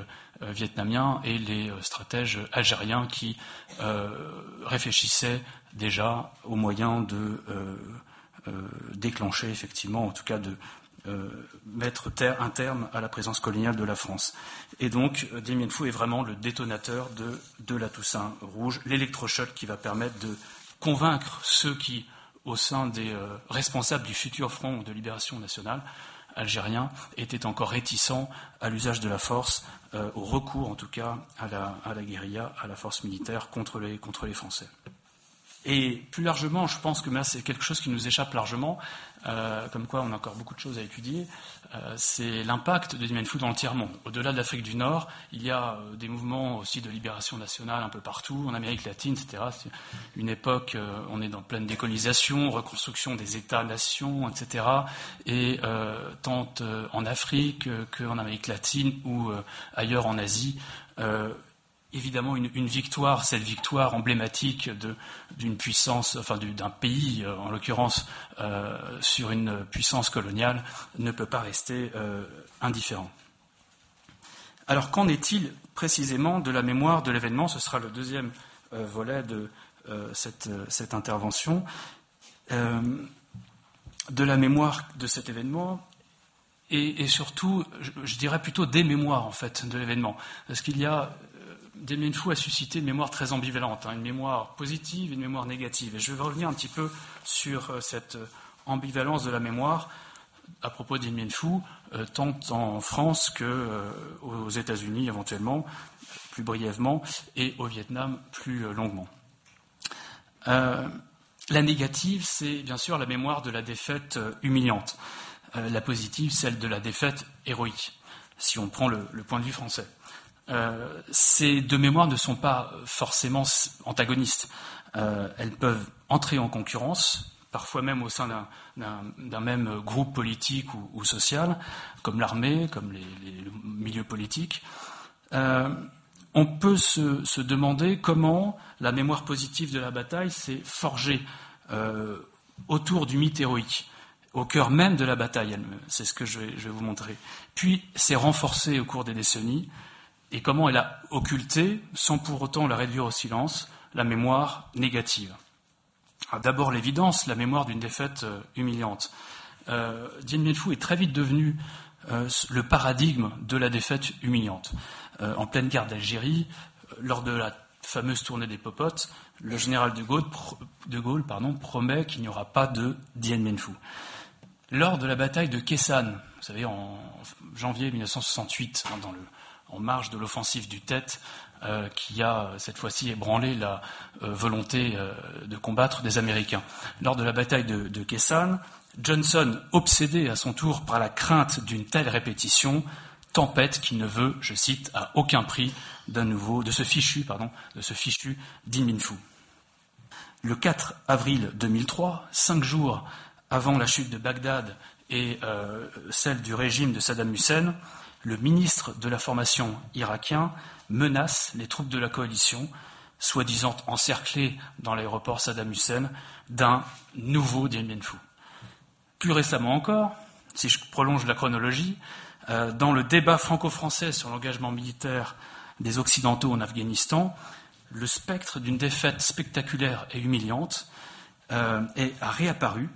euh, vietnamiens et les euh, stratèges algériens qui euh, réfléchissaient déjà aux moyens de déclencher effectivement, en tout cas de mettre un terme à la présence coloniale de la France. Et donc, Dien est vraiment le détonateur de, de la Toussaint rouge, l'électrochoc qui va permettre de convaincre ceux qui au sein des responsables du futur Front de libération nationale algérien étaient encore réticents à l'usage de la force, au recours en tout cas à la, guérilla, à la force militaire contre les, Français. Et plus largement, je pense que c'est quelque chose qui nous échappe largement, euh, comme quoi on a encore beaucoup de choses à étudier, euh, c'est l'impact de Dien Phu dans le tiers-monde. Au-delà de l'Afrique du Nord, il y a euh, des mouvements aussi de libération nationale un peu partout, en Amérique latine, etc. C'est une époque, on est dans pleine décolonisation, reconstruction des États-nations, etc. Et tant en Afrique qu'en Amérique latine ou ailleurs en Asie, évidemment une, victoire, cette victoire emblématique d'une puissance, enfin d'un pays, euh, en l'occurrence, euh, sur une puissance coloniale, ne peut pas rester euh, indifférent. Alors qu'en est-il précisément de la mémoire de l'événement? Ce sera le deuxième volet de cette, intervention. de la mémoire de cet événement, et, surtout, je, je, dirais plutôt des mémoires en fait de l'événement, parce qu'il y a Damien Fou a suscité une mémoire très ambivalente, hein, une mémoire positive et une mémoire négative. Et je vais revenir un petit peu sur euh, cette euh, ambivalence de la mémoire à propos d'In Fou, euh, tant en France qu'aux États-Unis éventuellement, plus brièvement, et au Vietnam plus longuement. la négative, c'est bien sûr la mémoire de la défaite humiliante. la positive, celle de la défaite héroïque, si on prend le point de vue français. Euh, ces deux mémoires ne sont pas forcément antagonistes. Euh, elles peuvent entrer en concurrence, parfois même au sein d'un même groupe politique ou, social, comme l'armée, comme les, milieux politiques. Euh, on peut se, demander comment la mémoire positive de la bataille s'est forgée autour du mythe héroïque, au cœur même de la bataille. C'est ce que je vais, je vais vous montrer. Puis s'est renforcée au cours des décennies et comment elle a occulté, sans pour autant la réduire au silence, la mémoire négative. Ah, d'abord l'évidence, la mémoire d'une défaite euh, humiliante. Dien Bien Phu est très vite devenu euh, le paradigme de la défaite humiliante. Euh, en pleine guerre d'Algérie, lors de la fameuse tournée des popotes, le général de Gaulle, promet qu'il n'y aura pas de Dien Bien Phu. Lors de la bataille de Kessan, vous savez, en janvier 1968, hein, dans le en marge de l'offensive du Tête, euh, qui a cette fois-ci ébranlé la euh, volonté euh, de combattre des Américains. Lors de la bataille de, Kessan, Johnson, obsédé à son tour par la crainte d'une telle répétition, tempête qu'il ne veut, je cite, à aucun prix d'un nouveau, de ce fichu, pardon, de ce fichu d'Iminfu. Le 4 avril 2003, cinq jours avant la chute de Bagdad et celle du régime de Saddam Hussein, le ministre de la formation irakien menace les troupes de la coalition, soi-disant encerclées dans l'aéroport Saddam Hussein, d'un nouveau Dien Bien. Plus récemment encore, si je prolonge la chronologie, euh, dans le débat franco-français sur l'engagement militaire des Occidentaux en Afghanistan, le spectre d'une défaite spectaculaire et humiliante euh, est, a réapparu.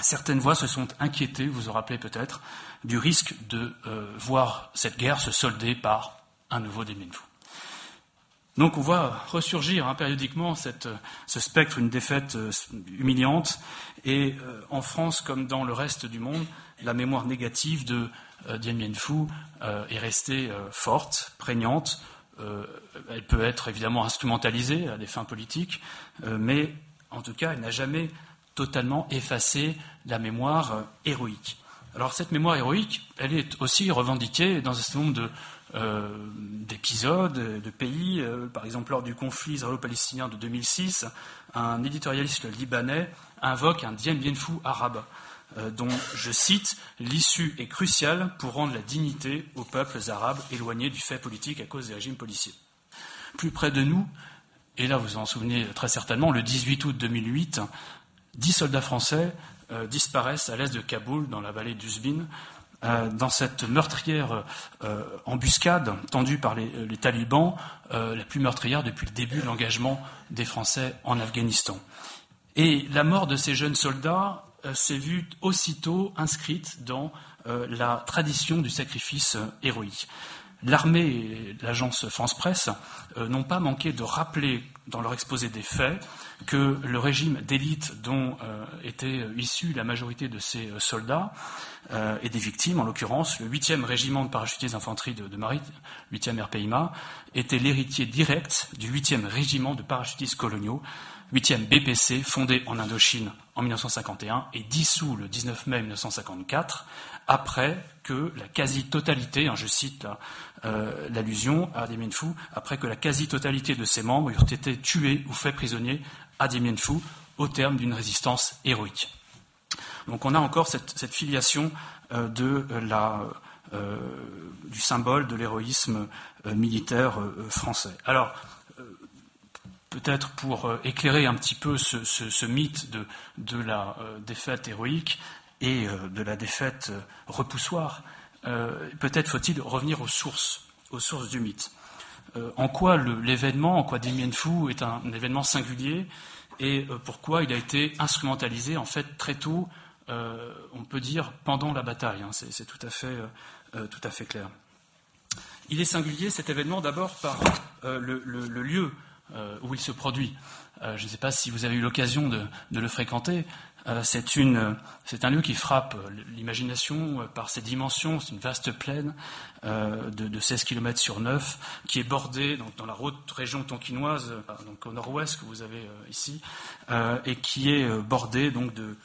Certaines voix se sont inquiétées, vous vous rappelez peut-être, du risque de euh, voir cette guerre se solder par un nouveau Phu. Donc on voit ressurgir hein, périodiquement cette, ce spectre, une défaite euh, humiliante, et euh, en France comme dans le reste du monde, la mémoire négative de Dien Bien Phu est restée forte, prégnante. elle peut être évidemment instrumentalisée à des fins politiques, mais en tout cas, elle n'a jamais totalement effacé la mémoire héroïque. Alors cette mémoire héroïque, elle est aussi revendiquée dans un certain nombre euh, d'épisodes, de, pays. Euh, par exemple, lors du conflit israélo-palestinien de 2006, un éditorialiste libanais invoque un Dien Bien Phu arabe, euh, dont, je cite, l'issue est cruciale pour rendre la dignité aux peuples arabes éloignés du fait politique à cause des régimes policiers. Plus près de nous, et là vous vous en souvenez très certainement, le 18 août 2008, dix soldats français euh, disparaissent à l'est de Kaboul, dans la vallée d'Uzbin, euh, dans cette meurtrière euh, embuscade tendue par les, talibans, la plus meurtrière depuis le début de l'engagement des Français en Afghanistan. Et la mort de ces jeunes soldats s'est vue aussitôt inscrite dans la tradition du sacrifice héroïque. L'armée et l'agence France Presse n'ont pas manqué de rappeler dans leur exposé des faits que le régime d'élite dont était issue la majorité de ces soldats et des victimes, en l'occurrence le 8e régiment de parachutistes d'infanterie de, de Marie, 8e RPIMA, était l'héritier direct du 8e régiment de parachutistes coloniaux 8e BPC, fondé en Indochine en 1951 et dissous le 19 mai 1954, après que la quasi-totalité, hein, je cite euh, l'allusion à Dien Phu, après que la quasi-totalité de ses membres eurent été tués ou faits prisonniers à Dien Phu au terme d'une résistance héroïque. Donc on a encore cette, filiation euh, euh, du symbole de l'héroïsme militaire français. Alors, peut-être pour euh, éclairer un petit peu ce, mythe de, la euh, défaite héroïque et euh, de la défaite repoussoire, peut-être faut-il revenir aux sources, aux sources du mythe. en quoi l'événement, en quoi Dien Phu est un, événement singulier et pourquoi il a été instrumentalisé en fait très tôt, on peut dire pendant la bataille. Hein. c'est tout, à fait, tout à fait clair. Il est singulier cet événement d'abord par le, lieu euh, où il se produit. Euh, je ne sais pas si vous avez eu l'occasion de, le fréquenter. Euh, c'est un lieu qui frappe l'imagination par ses dimensions. C'est une vaste plaine de, 16 km sur 9 qui est bordée dans la région tonkinoise, donc au nord-ouest que vous avez ici, et qui est bordée donc de,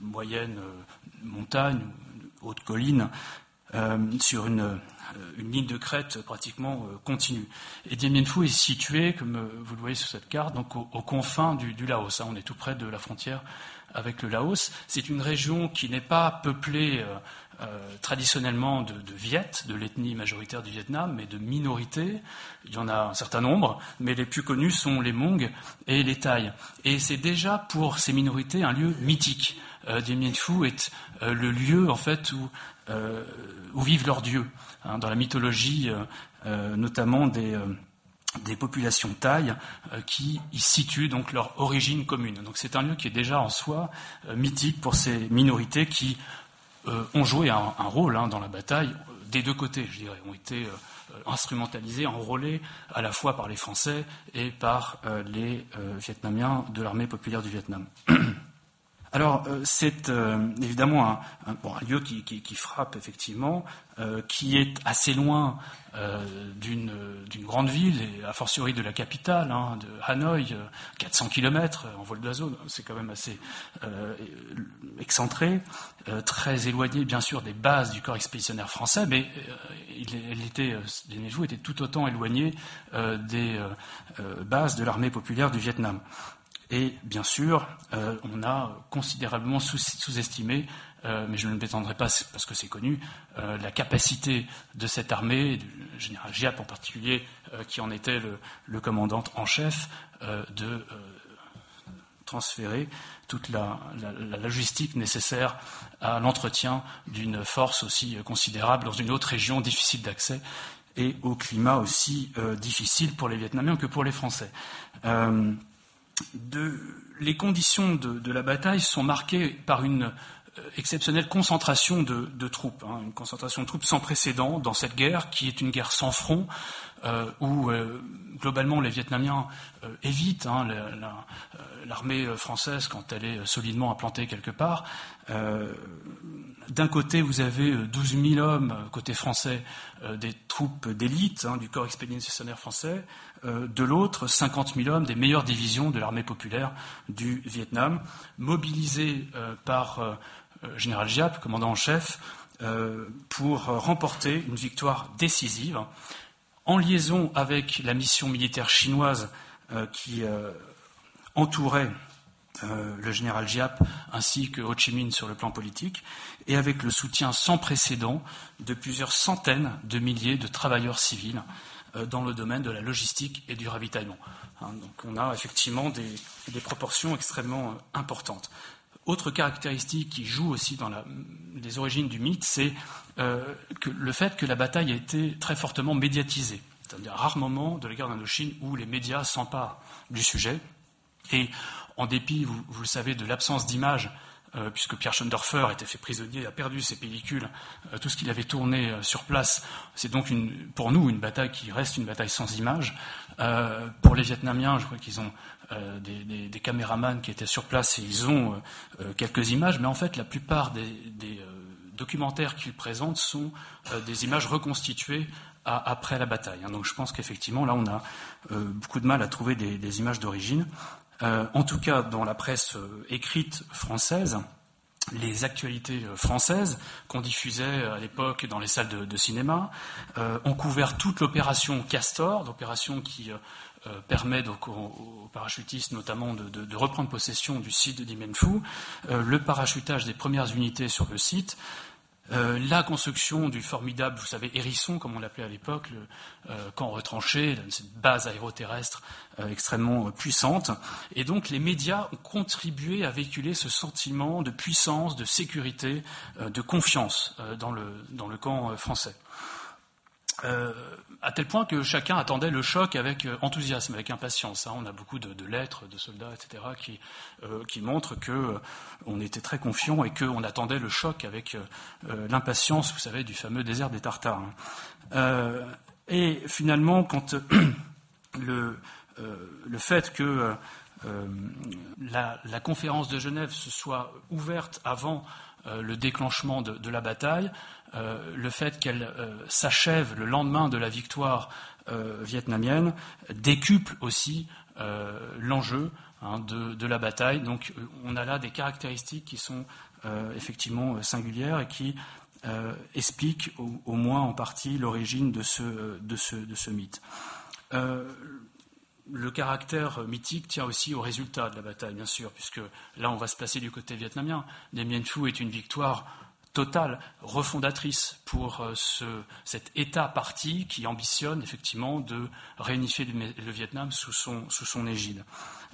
moyennes montagnes, hautes collines, sur une euh, une ligne de crête pratiquement euh, continue. Et Dien Bien Phu est situé, comme euh, vous le voyez sur cette carte, donc aux, confins du, Laos. Hein. on est tout près de la frontière avec le Laos. C'est une région qui n'est pas peuplée traditionnellement de, de Viet, de l'ethnie majoritaire du Vietnam, mais de minorités. Il y en a un certain nombre, mais les plus connus sont les Hmong et les Thaïs. Et c'est déjà pour ces minorités un lieu mythique. Dien Bien Phu est le lieu en fait où, où vivent leurs dieux. Hein, dans la mythologie, euh, euh, notamment des, euh, des populations thaïs qui y situent donc leur origine commune. Donc c'est un lieu qui est déjà en soi mythique pour ces minorités qui ont joué un, rôle hein, dans la bataille des deux côtés, je dirais, ont été instrumentalisés, enrôlés à la fois par les Français et par les Vietnamiens de l'armée populaire du Vietnam. Alors, euh, c'est euh, évidemment un, lieu qui, frappe effectivement, euh, qui est assez loin d'une grande ville, et a fortiori de la capitale, hein, de Hanoï, 400 km en vol d'oiseau, c'est quand même assez excentré, très éloigné bien sûr des bases du corps expéditionnaire français, mais il, était, était tout autant éloigné des bases de l'armée populaire du Vietnam. Et bien sûr, euh, on a considérablement sous-estimé, euh, mais je ne m'étendrai pas parce que c'est connu, euh, la capacité de cette armée, du général Giap en particulier, qui en était le, commandant en chef, de transférer toute la, logistique nécessaire à l'entretien d'une force aussi considérable dans une autre région difficile d'accès et au climat aussi difficile pour les Vietnamiens que pour les Français les conditions de, la bataille sont marquées par une euh, exceptionnelle concentration de, troupes, hein, une concentration de troupes sans précédent dans cette guerre, qui est une guerre sans front, euh, où euh, globalement les Vietnamiens évitent hein, l'armée française quand elle est solidement implantée quelque part. D'un côté, vous avez 12 000 hommes, côté français, des troupes d'élite hein, du corps expéditionnaire français. De l'autre, 50 000 hommes des meilleures divisions de l'armée populaire du Vietnam, mobilisés par général Giap, commandant en chef, pour remporter une victoire décisive en liaison avec la mission militaire chinoise euh, qui euh, entourait euh, le général Giap ainsi que Ho Chi Minh sur le plan politique, et avec le soutien sans précédent de plusieurs centaines de milliers de travailleurs civils dans le domaine de la logistique et du ravitaillement. Hein, donc on a effectivement des proportions extrêmement importantes. Autre caractéristique qui joue aussi dans les origines du mythe, c'est euh, le fait que la bataille a été très fortement médiatisée. C'est un rare moment de la guerre d'Indochine où les médias s'emparent du sujet. Et en dépit, vous, le savez, de l'absence d'images puisque Pierre Schoendorfer était fait prisonnier, a perdu ses pellicules, tout ce qu'il avait tourné sur place. C'est donc pour nous une bataille qui reste une bataille sans images. pour les Vietnamiens, je crois qu'ils ont des, des, caméramans qui étaient sur place et ils ont quelques images, mais en fait la plupart des, documentaires qu'ils présentent sont des images reconstituées après la bataille. Hein. Donc je pense qu'effectivement, là, on a euh, beaucoup de mal à trouver des, images d'origine. Euh, en tout cas, dans la presse euh, écrite française, les actualités françaises qu'on diffusait à l'époque dans les salles de, cinéma ont couvert toute l'opération Castor, l'opération qui permet aux, parachutistes notamment de, reprendre possession du site de Dimenfu, le parachutage des premières unités sur le site, euh, la construction du formidable, vous savez, hérisson, comme on l'appelait à l'époque, le euh, camp retranché, cette base aéroterrestre euh, extrêmement puissante. Et donc les médias ont contribué à véhiculer ce sentiment de puissance, de sécurité, de confiance dans le, dans, le, camp français. Euh, à tel point que chacun attendait le choc avec euh, enthousiasme, avec impatience. Hein. On a beaucoup de, lettres de soldats, etc., qui, euh, qui montrent qu'on était très confiant et qu'on attendait le choc avec l'impatience, vous savez, du fameux désert des Tartares. Hein. et finalement, quand le, le fait que la, conférence de Genève se soit ouverte avant le déclenchement de la bataille, euh, le fait qu'elle euh, s'achève le lendemain de la victoire euh, vietnamienne décuple aussi l'enjeu hein, de, la bataille. Donc on a là des caractéristiques qui sont effectivement singulières et qui expliquent au, moins en partie l'origine de ce, mythe. Le caractère mythique tient aussi au résultat de la bataille, bien sûr, puisque là on va se placer du côté vietnamien. Dien Phu est une victoire totale, refondatrice pour euh, ce, cet État parti qui ambitionne effectivement de réunifier le, Vietnam sous son, sous son égide.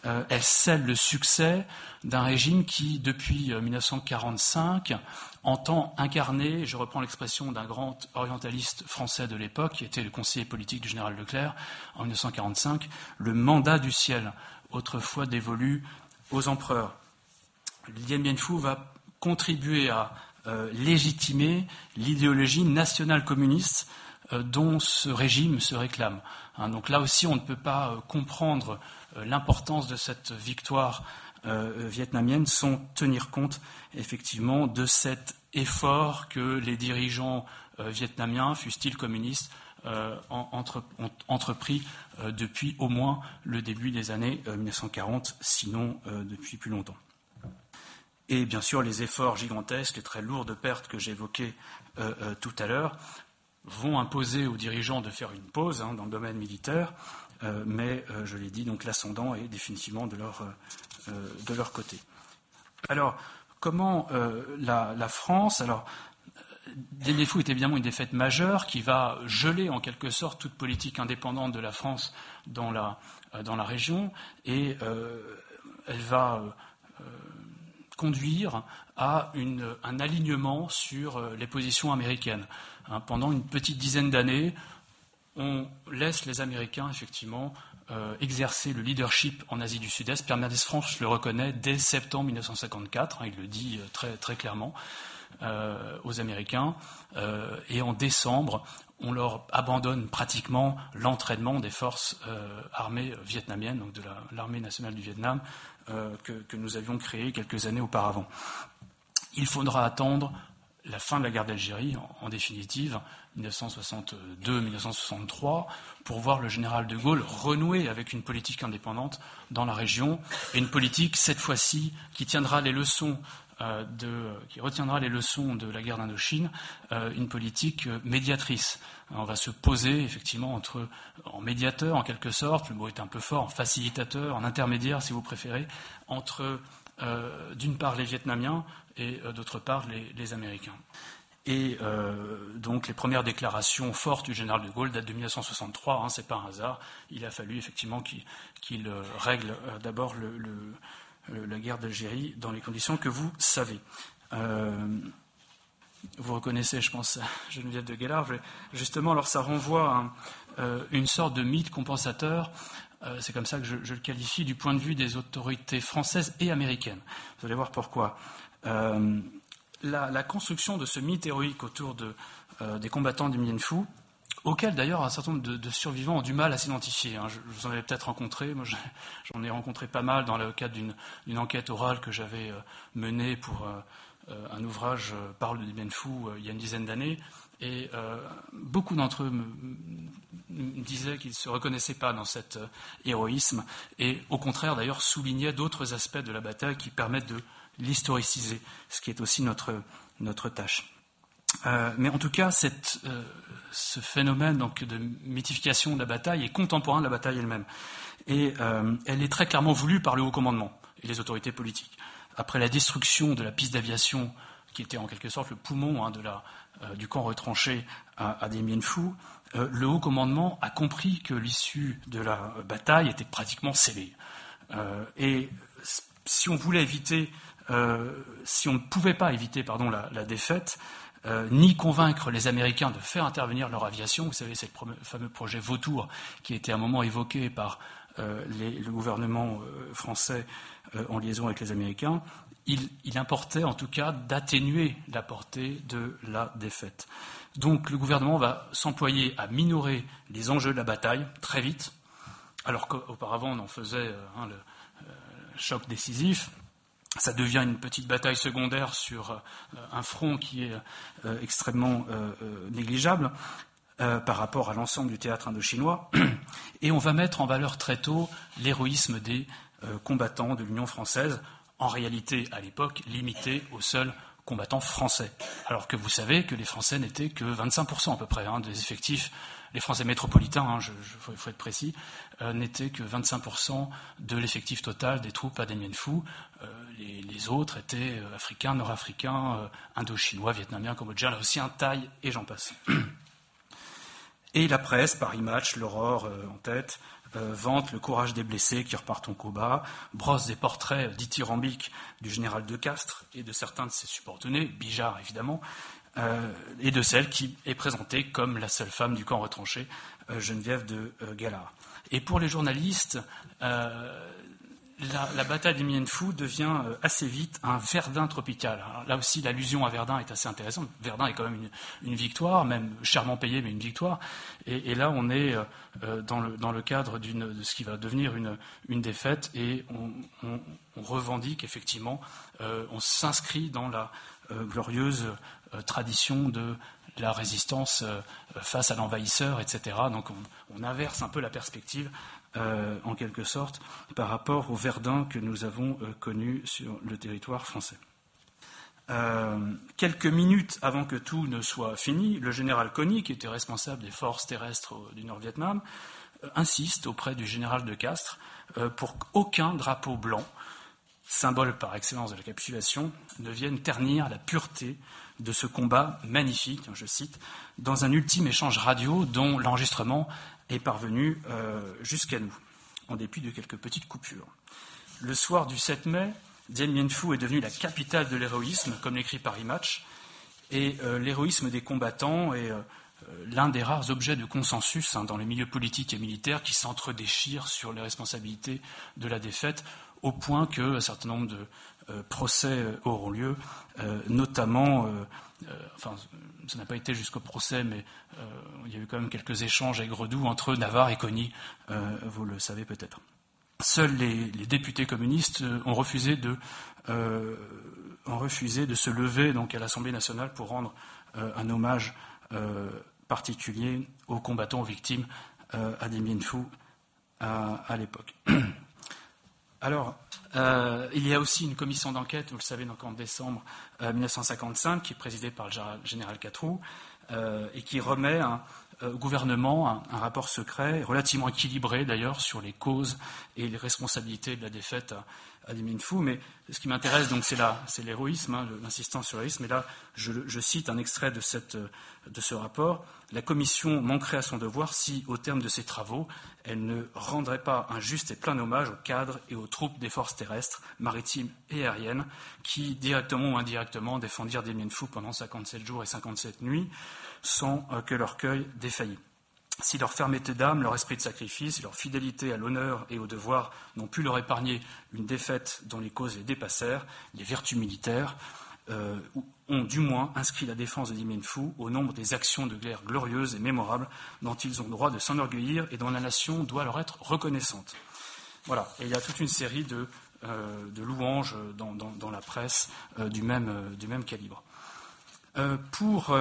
Euh, elle scelle le succès d'un régime qui, depuis 1945, euh, entend incarner, je reprends l'expression d'un grand orientaliste français de l'époque, qui était le conseiller politique du général Leclerc, en 1945, le mandat du ciel, autrefois dévolu aux empereurs. Lien Bien Phu va contribuer à euh, légitimer l'idéologie nationale communiste euh, dont ce régime se réclame. Hein, donc là aussi, on ne peut pas euh, comprendre l'importance de cette victoire vietnamienne sans tenir compte effectivement de cet effort que les dirigeants vietnamiens, fussent-ils communistes, ont entrepris depuis au moins le début des années 1940, sinon depuis plus longtemps et bien sûr les efforts gigantesques, les très lourdes pertes que j'évoquais euh, euh, tout à l'heure, vont imposer aux dirigeants de faire une pause hein, dans le domaine militaire, euh, mais je l'ai dit, donc l'ascendant est définitivement de leur, de leur côté. Alors, comment la, France alors, Fou est évidemment une défaite majeure qui va geler en quelque sorte toute politique indépendante de la France dans la, la région et elle va conduire à un alignement sur euh, les positions américaines. Hein, pendant une petite dizaine d'années, on laisse les Américains effectivement euh, exercer le leadership en Asie du Sud-Est. Pierre Mendès France le reconnaît dès septembre 1954, hein, il le dit euh, très, très clairement aux Américains. et en décembre, on leur abandonne pratiquement l'entraînement des forces armées vietnamiennes, donc de l'armée nationale du Vietnam, euh, que, nous avions créé quelques années auparavant. Il faudra attendre la fin de la guerre d'Algérie, en, définitive, 1962-1963, pour voir le général de Gaulle renouer avec une politique indépendante dans la région, et une politique, cette fois-ci, qui tiendra les leçons euh, de, qui retiendra les leçons de la guerre d'Indochine, euh, une politique médiatrice. On va se poser effectivement entre, en médiateur en quelque sorte, le mot est un peu fort, en facilitateur, en intermédiaire si vous préférez, entre euh, d'une part les Vietnamiens et d'autre part les, Américains. Et donc les premières déclarations fortes du général de Gaulle datent de 1963, hein, c'est pas un hasard. Il a fallu effectivement qu'il règle d'abord le, la guerre d'Algérie dans les conditions que vous savez. Euh, vous reconnaissez, je pense, Geneviève de Guélard. Justement, alors ça renvoie à euh, une sorte de mythe compensateur. Euh, c'est comme ça que je, le qualifie du point de vue des autorités françaises et américaines. Vous allez voir pourquoi. La, construction de ce mythe héroïque autour des combattants du Mien auquel d'ailleurs un certain nombre de, survivants ont du mal à s'identifier. Hein. Je, vous en avais peut-être rencontré, moi j'en ai rencontré pas mal dans le cadre d'une enquête orale que j'avais menée pour un ouvrage Parle du Mien il y a une dizaine d'années. Et euh, beaucoup d'entre eux me, disaient qu'ils ne se reconnaissaient pas dans cet euh, héroïsme et au contraire d'ailleurs soulignaient d'autres aspects de la bataille qui permettent de l'historiciser, ce qui est aussi notre, notre tâche. Euh, mais en tout cas, cette, ce phénomène donc, de mythification de la bataille est contemporain de la bataille elle-même. Et elle est très clairement voulue par le haut commandement et les autorités politiques. Après la destruction de la piste d'aviation, qui était en quelque sorte le poumon hein, de la, euh, du camp retranché à, à euh, le haut commandement a compris que l'issue de la bataille était pratiquement scellée. Euh, et si on voulait éviter, si on ne pouvait pas éviter la, défaite, ni convaincre les Américains de faire intervenir leur aviation, vous savez, c'est le fameux projet Vautour qui a été à un moment évoqué par le gouvernement français en liaison avec les Américains, il, importait en tout cas d'atténuer la portée de la défaite. Donc le gouvernement va s'employer à minorer les enjeux de la bataille très vite, alors qu'auparavant on en faisait euh, hein, le euh, choc décisif. Ça devient une petite bataille secondaire sur euh, un front qui est extrêmement négligeable par rapport à l'ensemble du théâtre indochinois. Et on va mettre en valeur très tôt l'héroïsme des combattants de l'Union française, en réalité, à l'époque, limité aux seuls combattants français. Alors que vous savez que les Français n'étaient que 25% à peu près hein, des effectifs. Les Français métropolitains, il hein, faut, être précis, euh, n'étaient que 25% de l'effectif total des troupes à Dien Phu. Euh, les, autres étaient euh, africains, nord-africains, indo-chinois, vietnamiens, cambodgiens, un taille et j'en passe. Et la presse, Paris Match, l'Aurore en tête, vante le courage des blessés qui repartent en combat, brosse des portraits dithyrambiques du général de Castres et de certains de ses subordonnés, Bijard évidemment, et de celle qui est présentée comme la seule femme du camp retranché, euh, Geneviève de Galard. Et pour les journalistes, la, bataille des Mien devient euh, assez vite un Verdun tropical. là aussi, l'allusion à Verdun est assez intéressante. Verdun est quand même une, victoire, même chèrement payée, mais une victoire. Et, là, on est euh, euh, dans, le, cadre de ce qui va devenir une, défaite et on, revendique effectivement, on s'inscrit dans la glorieuse tradition de la résistance face à l'envahisseur, etc. Donc on, inverse un peu la perspective euh, en quelque sorte, par rapport au Verdun que nous avons euh, connu sur le territoire français. Euh, quelques minutes avant que tout ne soit fini, le général Conny, qui était responsable des forces terrestres du Nord-Vietnam, insiste auprès du général de Castres pour qu'aucun drapeau blanc, symbole par excellence de la capitulation, ne vienne ternir la pureté de ce combat magnifique, je cite, dans un ultime échange radio dont l'enregistrement est parvenu euh, jusqu'à nous, en dépit de quelques petites coupures. Le soir du 7 mai, Dien Bien Phu est devenu la capitale de l'héroïsme, comme l'écrit Paris Match, et euh, l'héroïsme des combattants est euh, l'un des rares objets de consensus hein, dans les milieux politiques et militaires qui s'entredéchirent sur les responsabilités de la défaite, au point qu'un certain nombre de procès auront lieu, notamment euh, enfin, ça n'a pas été jusqu'au procès, mais euh, il y a eu quand même quelques échanges avec Redoux entre Navarre et Cogny, euh, vous le savez peut-être. Seuls les, députés communistes ont refusé de, se lever donc, à l'Assemblée nationale pour rendre un hommage particulier aux combattants, aux victimes à Dien à l'époque. Alors, euh, il y a aussi une commission d'enquête, vous le savez, donc en décembre 1955, euh, qui est présidée par le général Catroux, euh, et qui remet au gouvernement un, rapport secret, relativement équilibré d'ailleurs, sur les causes et les responsabilités de la défaite à Mais ce qui m'intéresse, donc, c'est l'héroïsme, hein, l'insistance sur l'héroïsme. Et là, je, cite un extrait de, de ce rapport. La Commission manquerait à son devoir si, au terme de ses travaux, elle ne rendrait pas un juste et plein hommage aux cadres et aux troupes des forces terrestres, maritimes et aériennes qui, directement ou indirectement, défendirent des Phu pendant 57 jours et 57 nuits sans euh, que leur cueil défaillît. Si leur fermeté d'âme, leur esprit de sacrifice, leur fidélité à l'honneur et au devoir n'ont pu leur épargner une défaite dont les causes les dépassèrent, les vertus militaires euh, ont du moins inscrit la défense de Dien Phu au nombre des actions de guerre glorieuses et mémorables dont ils ont droit de s'enorgueillir et dont la nation doit leur être reconnaissante. Voilà, et il y a toute une série de, euh, louanges dans, la presse euh, du, même, du, même, calibre. pour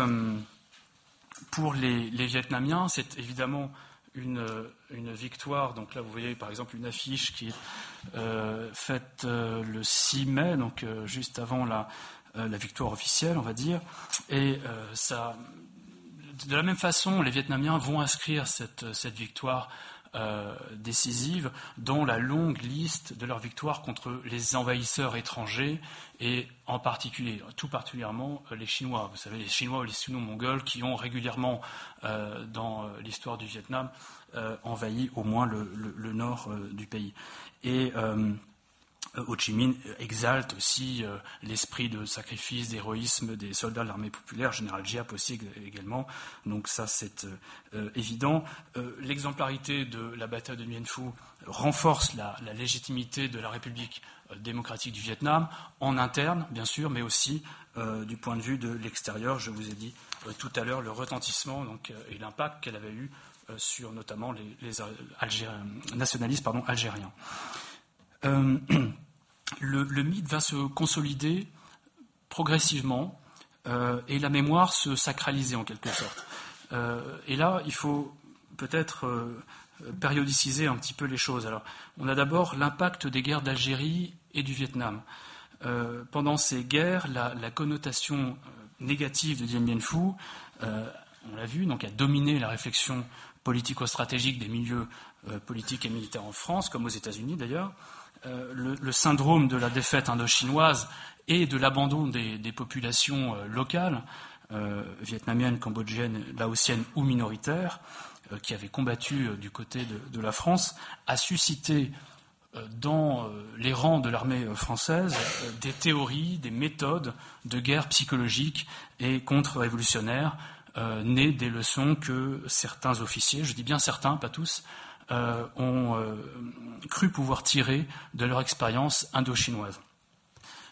pour les, Vietnamiens, c'est évidemment une, victoire. Donc là, vous voyez par exemple une affiche qui est euh, faite euh, le 6 mai, donc euh, juste avant la, victoire officielle, on va dire. Et ça, de la même façon, les Vietnamiens vont inscrire cette, cette victoire euh, décisive dans la longue liste de leurs victoires contre les envahisseurs étrangers et en particulier, tout particulièrement euh, les Chinois. Vous savez, les Chinois ou les Sino-Mongols qui ont régulièrement, euh, dans l'histoire du Vietnam, envahi au moins le, le nord du pays. Et euh, Ho Chi Minh exalte aussi euh, l'esprit de sacrifice, d'héroïsme des soldats de l'armée populaire, général Giap aussi également, donc ça c'est euh, évident. L'exemplarité de la bataille de Nguyen Phu renforce la, légitimité de la République démocratique du Vietnam, en interne bien sûr, mais aussi du point de vue de l'extérieur. Je vous ai dit tout à l'heure le retentissement donc, et l'impact qu'elle avait eu sur notamment les, nationalistes pardon, algériens. Euh, le, mythe va se consolider progressivement euh, et la mémoire se sacraliser en quelque sorte. Euh, et là, il faut peut-être périodiciser un petit peu les choses. Alors, on a d'abord l'impact des guerres d'Algérie et du Vietnam. pendant ces guerres, la, connotation négative de Dien Bien Phu, on l'a vu, donc a dominé la réflexion politico-stratégique des milieux politiques et militaires en France, comme aux États-Unis d'ailleurs. Euh, le, syndrome de la défaite indochinoise et de l'abandon des, populations euh, locales, euh, vietnamiennes, cambodgiennes, laotiennes ou minoritaires, qui avaient combattu du côté de, la France, a suscité dans les rangs de l'armée française des théories, des méthodes de guerre psychologique et contre-révolutionnaire nées des leçons que certains officiers, je dis bien certains, pas tous, euh, ont euh, cru pouvoir tirer de leur expérience indo-chinoise.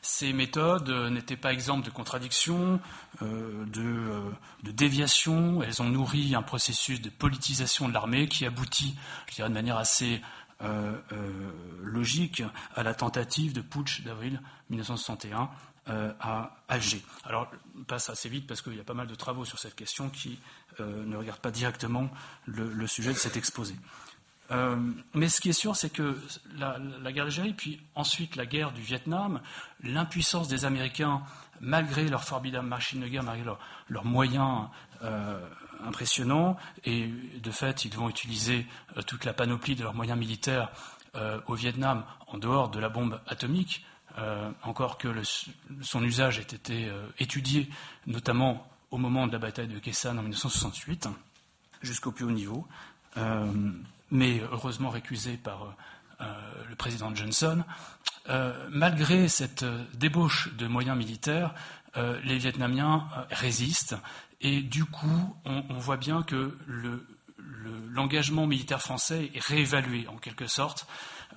Ces méthodes euh, n'étaient pas exemptes de contradictions, de, déviations. Elles ont nourri un processus de politisation de l'armée qui aboutit, je dirais de manière assez logique, à la tentative de putsch d'avril 1961 à Alger. Alors, on passe assez vite parce qu'il y a pas mal de travaux sur cette question qui ne regardent pas directement le sujet de cet exposé. Euh, mais ce qui est sûr, c'est que la, guerre d'Algérie, puis ensuite la guerre du Vietnam, l'impuissance des Américains, malgré leur formidable machine de guerre, malgré leurs moyens euh, impressionnants, et de fait, ils vont utiliser euh, toute la panoplie de leurs moyens militaires au Vietnam, en dehors de la bombe atomique, encore que son usage ait été étudié, notamment au moment de la bataille de Khe en 1968, jusqu'au plus haut niveau mais heureusement récusé par euh, le président Johnson. Euh, malgré cette euh, débauche de moyens militaires, les Vietnamiens résistent et du coup, on, voit bien que l'engagement militaire français est réévalué en quelque sorte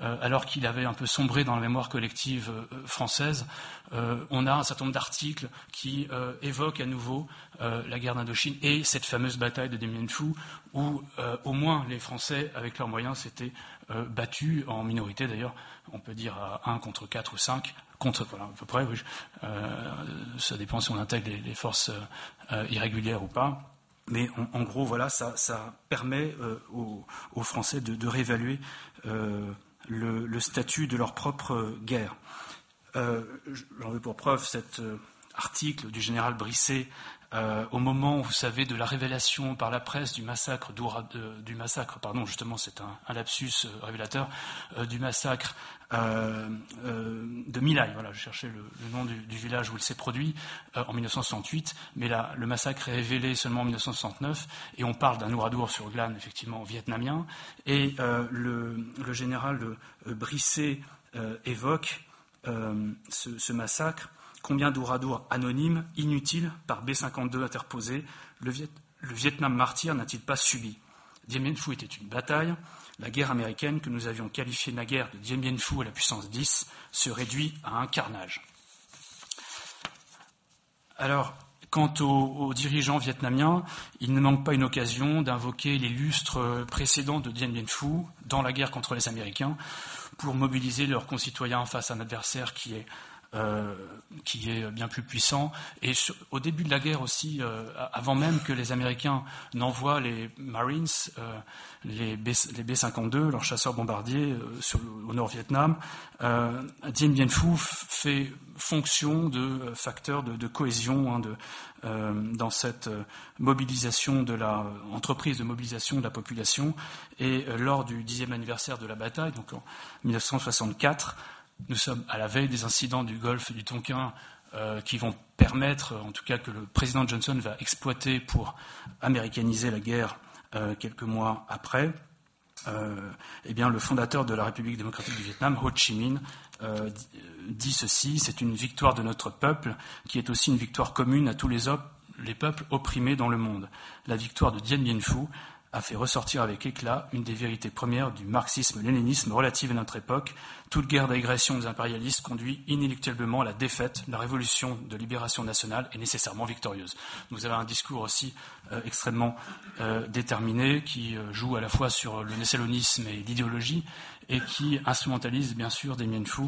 euh, alors qu'il avait un peu sombré dans la mémoire collective euh, française, euh, on a un certain nombre d'articles qui évoquent à nouveau la guerre d'Indochine et cette fameuse bataille de Dien Phu, où au moins les Français, avec leurs moyens, s'étaient battus en minorité d'ailleurs, on peut dire à 1 contre 4 ou 5, contre, voilà, à peu près, ça dépend si on intègre les, forces irrégulières ou pas. Mais en, gros, voilà, ça, permet aux, Français de, réévaluer le, statut de leur propre guerre. Euh, j'en veux pour preuve cet euh, article du général Brisset euh, au moment, vous savez, de la révélation par la presse du massacre, du massacre, pardon, justement, c'est un, lapsus révélateur, du massacre de Milai. Voilà, je cherchais le, nom du, village où il s'est produit en 1968, mais là, le massacre est révélé seulement en 1969, et on parle d'un ouradour sur glane, effectivement, vietnamien, et le, général Brisset évoque ce, massacre Combien d'ouradours anonymes, inutiles, par B-52 interposés, le, Vietnam martyr n'a-t-il pas subi? Dien Bien Phu était une bataille. La guerre américaine, que nous avions qualifiée naguère de Dien Bien Phu à la puissance 10, se réduit à un carnage. Alors, Quant aux, dirigeants vietnamiens, il ne manque pas une occasion d'invoquer les lustres précédents de Dien Bien Phu dans la guerre contre les Américains pour mobiliser leurs concitoyens face à un adversaire qui est euh, qui est bien plus puissant. Et au début de la guerre aussi, euh, avant même que les Américains n'envoient les Marines, euh, les, B, 52 leurs chasseurs bombardiers au Nord-Vietnam, Dien Bien Phu fait fonction de facteur de, cohésion hein, de, dans cette mobilisation de la entreprise de mobilisation de la population. Et lors du dixième anniversaire de la bataille, donc en 1964, nous sommes à la veille des incidents du golfe du Tonkin euh, qui vont permettre, en tout cas que le président Johnson va exploiter pour américaniser la guerre euh, quelques mois après. Euh, eh bien, le fondateur de la République démocratique du Vietnam, Ho Chi Minh, dit ceci c'est une victoire de notre peuple qui est aussi une victoire commune à tous les, les peuples opprimés dans le monde. La victoire de Dien Bien Phu a fait ressortir avec éclat une des vérités premières du marxisme-léninisme relative à notre époque. Toute guerre d'agression des impérialistes conduit inéluctablement à la défaite. La révolution de libération nationale est nécessairement victorieuse. Vous avez un discours aussi euh, extrêmement euh, déterminé qui euh, joue à la fois sur le nécessalonisme et l'idéologie et qui instrumentalise bien sûr des Phu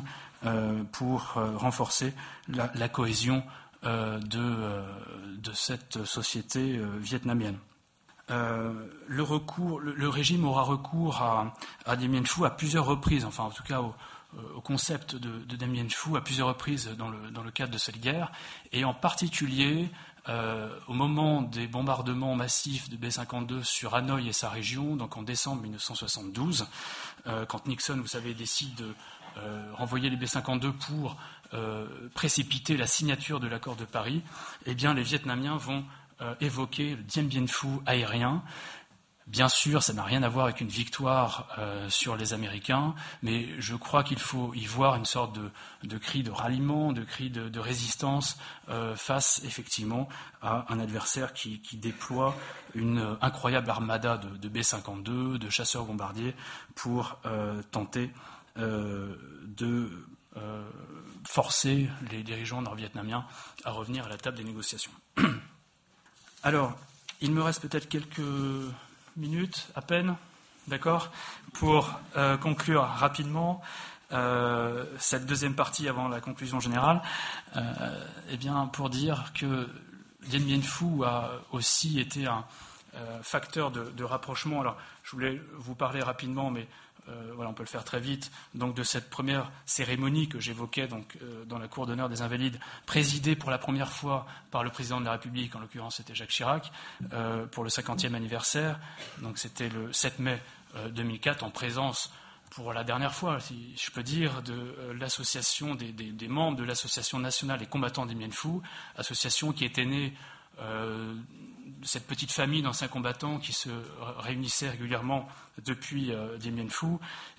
pour renforcer la, cohésion de, cette société vietnamienne. Euh, le, recours, le, régime aura recours à, à Dien Phu à plusieurs reprises, enfin en tout cas au, euh, concept de, de Dien Phu à plusieurs reprises dans le, cadre de cette guerre, et en particulier euh, au moment des bombardements massifs de B-52 sur Hanoï et sa région, donc en décembre 1972, quand Nixon, vous savez, décide de renvoyer les B-52 pour précipiter la signature de l'accord de Paris, eh bien les Vietnamiens vont euh, évoquer le Dien Bien Phu aérien. Bien sûr, ça n'a rien à voir avec une victoire euh, sur les Américains, mais je crois qu'il faut y voir une sorte de, cri de ralliement, de cri de, résistance euh, face effectivement à un adversaire qui, déploie une incroyable armada de, B-52, de chasseurs bombardiers pour tenter de forcer les dirigeants nord-vietnamiens à revenir à la table des négociations. Alors, il me reste peut-être quelques minutes à peine, d'accord, pour euh, conclure rapidement euh, cette deuxième partie avant la conclusion générale. Euh, eh bien, pour dire que Dien Bien Phu a aussi été un facteur de, de, rapprochement. Alors, je voulais vous parler rapidement, mais euh, voilà, on peut le faire très vite, donc de cette première cérémonie que j'évoquais donc, euh, dans la Cour d'honneur des Invalides, présidée pour la première fois par le président de la République, en l'occurrence c'était Jacques Chirac, euh, pour le 50e anniversaire. Donc c'était le 7 mai 2004 en présence pour la dernière fois, si je peux dire, de l'association des, membres de l'association nationale des combattants des Mien Phu, association qui était née cette petite famille d'anciens combattants qui se réunissait régulièrement depuis euh, Dien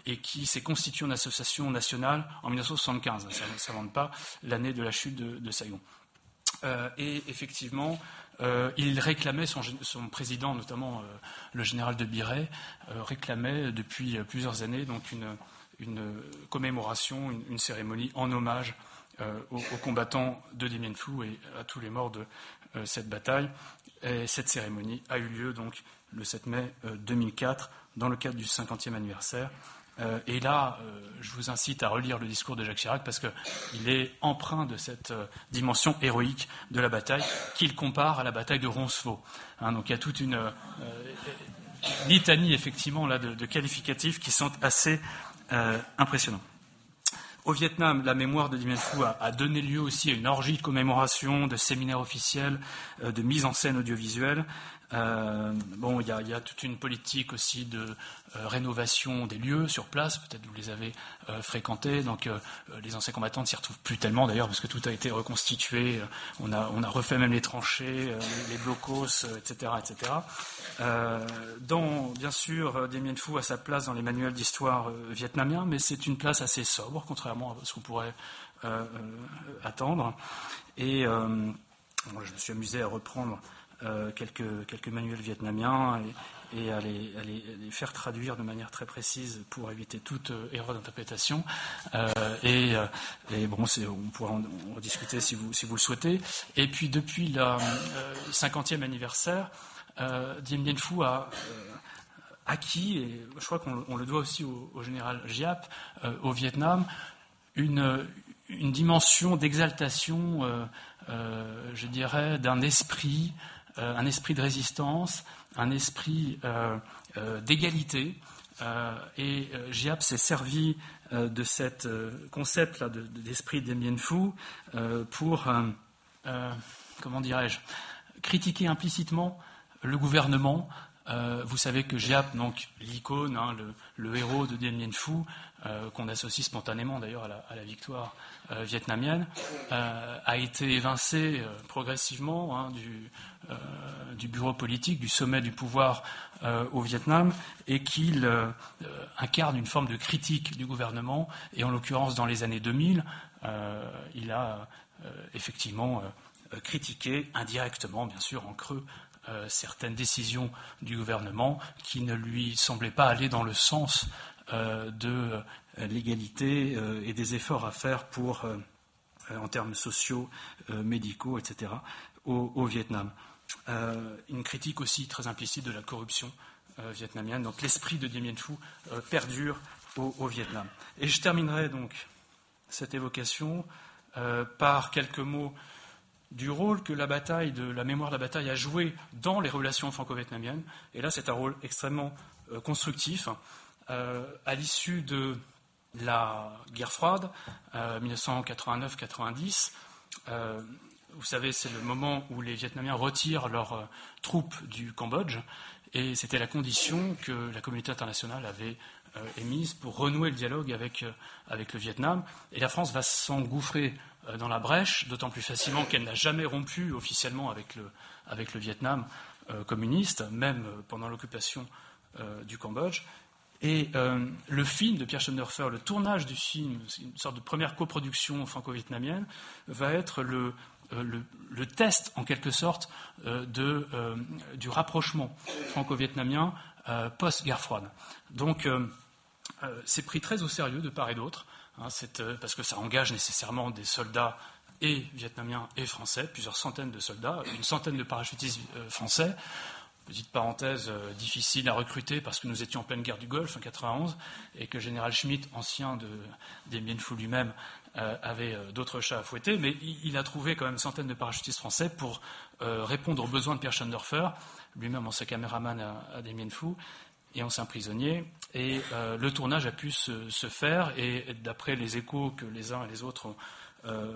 et qui s'est constituée en association nationale en 1975. Ça ne s'invente pas l'année de la chute de, Saigon. Euh, et effectivement, euh, il réclamait, son, président, notamment le général de Biret, réclamait depuis plusieurs années donc une, commémoration, une, cérémonie en hommage aux, combattants de Dien Phu et à tous les morts de cette bataille. Et cette cérémonie a eu lieu donc le 7 mai 2004 euh, dans le cadre du 50e anniversaire. Euh, et là, euh, je vous incite à relire le discours de Jacques Chirac parce qu'il est empreint de cette dimension héroïque de la bataille qu'il compare à la bataille de Roncevaux. Hein, donc il y a toute une litanie effectivement là de, qualificatifs qui sont assez impressionnants. Au Vietnam, la mémoire de Dien Phu a, donné lieu aussi à une orgie de commémoration, de séminaires officiels, euh, de mise en scène audiovisuelle. Euh, bon, il y, a, toute une politique aussi de euh, rénovation des lieux sur place. Peut-être vous les avez euh, fréquentés. Donc, les anciens combattants ne s'y retrouvent plus tellement d'ailleurs parce que tout a été reconstitué. On a, on a refait même les tranchées, les, blocos, etc., etc. dans, bien sûr, Dien Phu a sa place dans les manuels d'histoire vietnamiens, mais c'est une place assez sobre, contrairement à ce qu'on pourrait attendre. Et je me suis amusé à reprendre quelques, quelques manuels vietnamiens et, à, les, faire traduire de manière très précise pour éviter toute erreur d'interprétation. et, bon, on pourra en, discuter si vous, si vous le souhaitez. Et puis depuis le 50e anniversaire, Dien Bien Phu a acquis, et je crois qu'on le doit aussi au, général Giap, au Vietnam, une, une dimension d'exaltation, euh, euh, je dirais, d'un esprit, euh, un esprit de résistance, un esprit d'égalité. et Giap s'est servi de cet concept-là d'esprit de, d'Emien Phu pour, comment dirais-je, critiquer implicitement le gouvernement euh, vous savez que Giap, donc l'icône, hein, le, héros de Dien Bien Phu, euh, qu'on associe spontanément d'ailleurs à, la, victoire euh, vietnamienne, a été évincé progressivement hein, du, bureau politique, du sommet du pouvoir au Vietnam, et qu'il incarne une forme de critique du gouvernement. Et en l'occurrence, dans les années 2000, il a effectivement critiqué indirectement, bien sûr, en creux, euh, certaines décisions du gouvernement qui ne lui semblaient pas aller dans le sens euh, de euh, l'égalité et des efforts à faire pour, en termes sociaux, médicaux, etc., au, Vietnam. une critique aussi très implicite de la corruption vietnamienne. Donc l'esprit de Dien Bien Phu perdure au, Vietnam. Et je terminerai donc cette évocation par quelques mots du rôle que la bataille, de la mémoire de la bataille a joué dans les relations franco-vietnamiennes. Et là, c'est un rôle extrêmement euh, constructif. Euh, à l'issue de la guerre froide, 1989-90, euh, vous savez, c'est le moment où les Vietnamiens retirent leurs troupes du Cambodge, et c'était la condition que la communauté internationale avait émise pour renouer le dialogue avec, avec le Vietnam. Et la France va s'engouffrer euh, dans la brèche, d'autant plus facilement qu'elle n'a jamais rompu officiellement avec le, avec le Vietnam euh, communiste, même euh, pendant l'occupation du Cambodge. Et le film de Pierre Schoenhofer, le tournage du film, une sorte de première coproduction franco-vietnamienne, va être le, le, test, en quelque sorte, de, du rapprochement franco-vietnamien post-guerre froide. Donc, c'est pris très au sérieux de part et d'autre. Hein, euh, parce que ça engage nécessairement des soldats et vietnamiens et français, plusieurs centaines de soldats, une centaine de parachutistes euh, français. Petite parenthèse euh, difficile à recruter parce que nous étions en pleine guerre du Golfe en 91 et que général Schmitt, ancien de, des Phu lui-même, avait d'autres chats à fouetter, mais il, a trouvé quand même une centaine de parachutistes français pour répondre aux besoins de Pierre Schoendorfer, lui-même ancien caméraman à, à des Phu, et ancien prisonnier. Et euh, le tournage a pu se, faire, et d'après les échos que les uns et les autres ont euh,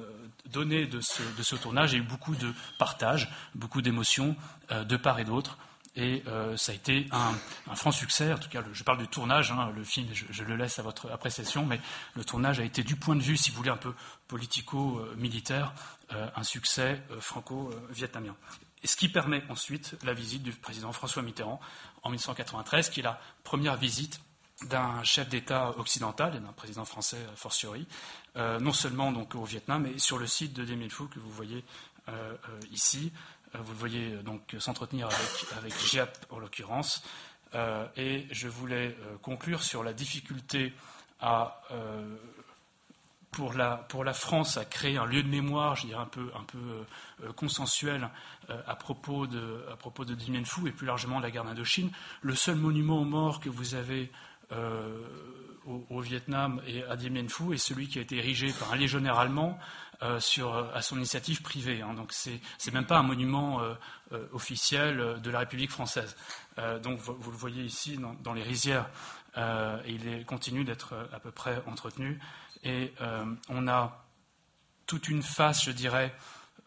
donnés de ce, tournage, il y a eu beaucoup de partage, beaucoup d'émotions euh, de part et d'autre. Et ça a été un, franc succès. En tout cas, je parle du tournage, hein, le film, je, le laisse à votre appréciation, mais le tournage a été, du point de vue, si vous voulez, un peu politico-militaire, un succès franco-vietnamien ce qui permet ensuite la visite du président François Mitterrand en 1993, qui est la première visite d'un chef d'État occidental et d'un président français euh, fortiori, euh, non seulement donc au Vietnam, mais sur le site de Dien Phu que vous voyez euh, ici. Vous le voyez donc s'entretenir avec, avec Giap en l'occurrence. et je voulais conclure sur la difficulté pour la, France à créer un lieu de mémoire, je dirais un peu, euh, consensuel euh, à propos de, Dien Phu et plus largement de la guerre d'Indochine. Le seul monument aux morts que vous avez euh, au, Vietnam et à Dien Phu est celui qui a été érigé par un légionnaire allemand sur, à son initiative privée. Hein. Donc c'est, n'est même pas un monument officiel de la République française. donc vous, le voyez ici dans, les rizières il continue d'être à peu près entretenu. Et euh, on a toute une face, je dirais,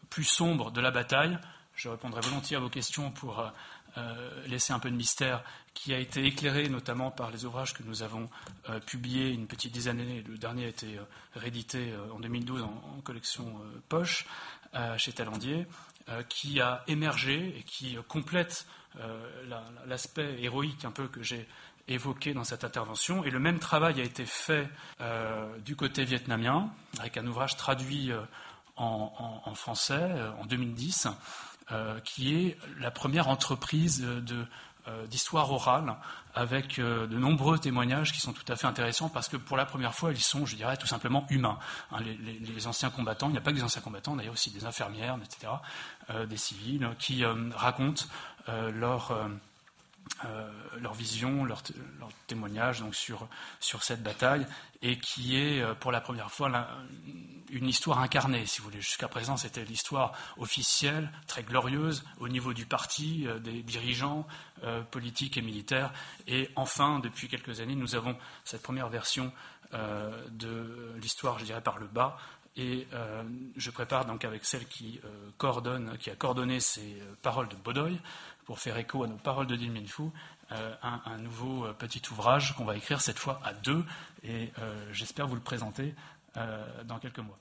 plus sombre de la bataille. Je répondrai volontiers à vos questions pour euh, euh, laisser un peu de mystère, qui a été éclairé notamment par les ouvrages que nous avons publiés une petite dizaine d'années. Le dernier a été réédité en 2012 en, collection poche chez Talandier, qui a émergé et qui complète l'aspect héroïque un peu que j'ai évoqué dans cette intervention. Et le même travail a été fait euh, du côté vietnamien, avec un ouvrage traduit euh, en, français euh, en 2010, qui est la première entreprise d'histoire orale avec de nombreux témoignages qui sont tout à fait intéressants parce que pour la première fois, ils sont, je dirais, tout simplement humains. Hein, les, anciens combattants, il n'y a pas que des anciens combattants, d'ailleurs aussi des infirmières, etc., des civils, qui racontent leur euh, leur vision, leur, témoignage donc sur, sur cette bataille, et qui est euh, pour la première fois une histoire incarnée, si vous voulez. Jusqu'à présent, c'était l'histoire officielle, très glorieuse, au niveau du parti, euh, des dirigeants politiques et militaires. Et enfin, depuis quelques années, nous avons cette première version de l'histoire, je dirais, par le bas, et je prépare donc avec celle qui coordonne, qui a coordonné ces paroles de Bodoy, pour faire écho à nos paroles de Dil euh, un, nouveau euh, petit ouvrage qu'on va écrire cette fois à deux, et euh, j'espère vous le présenter dans quelques mois.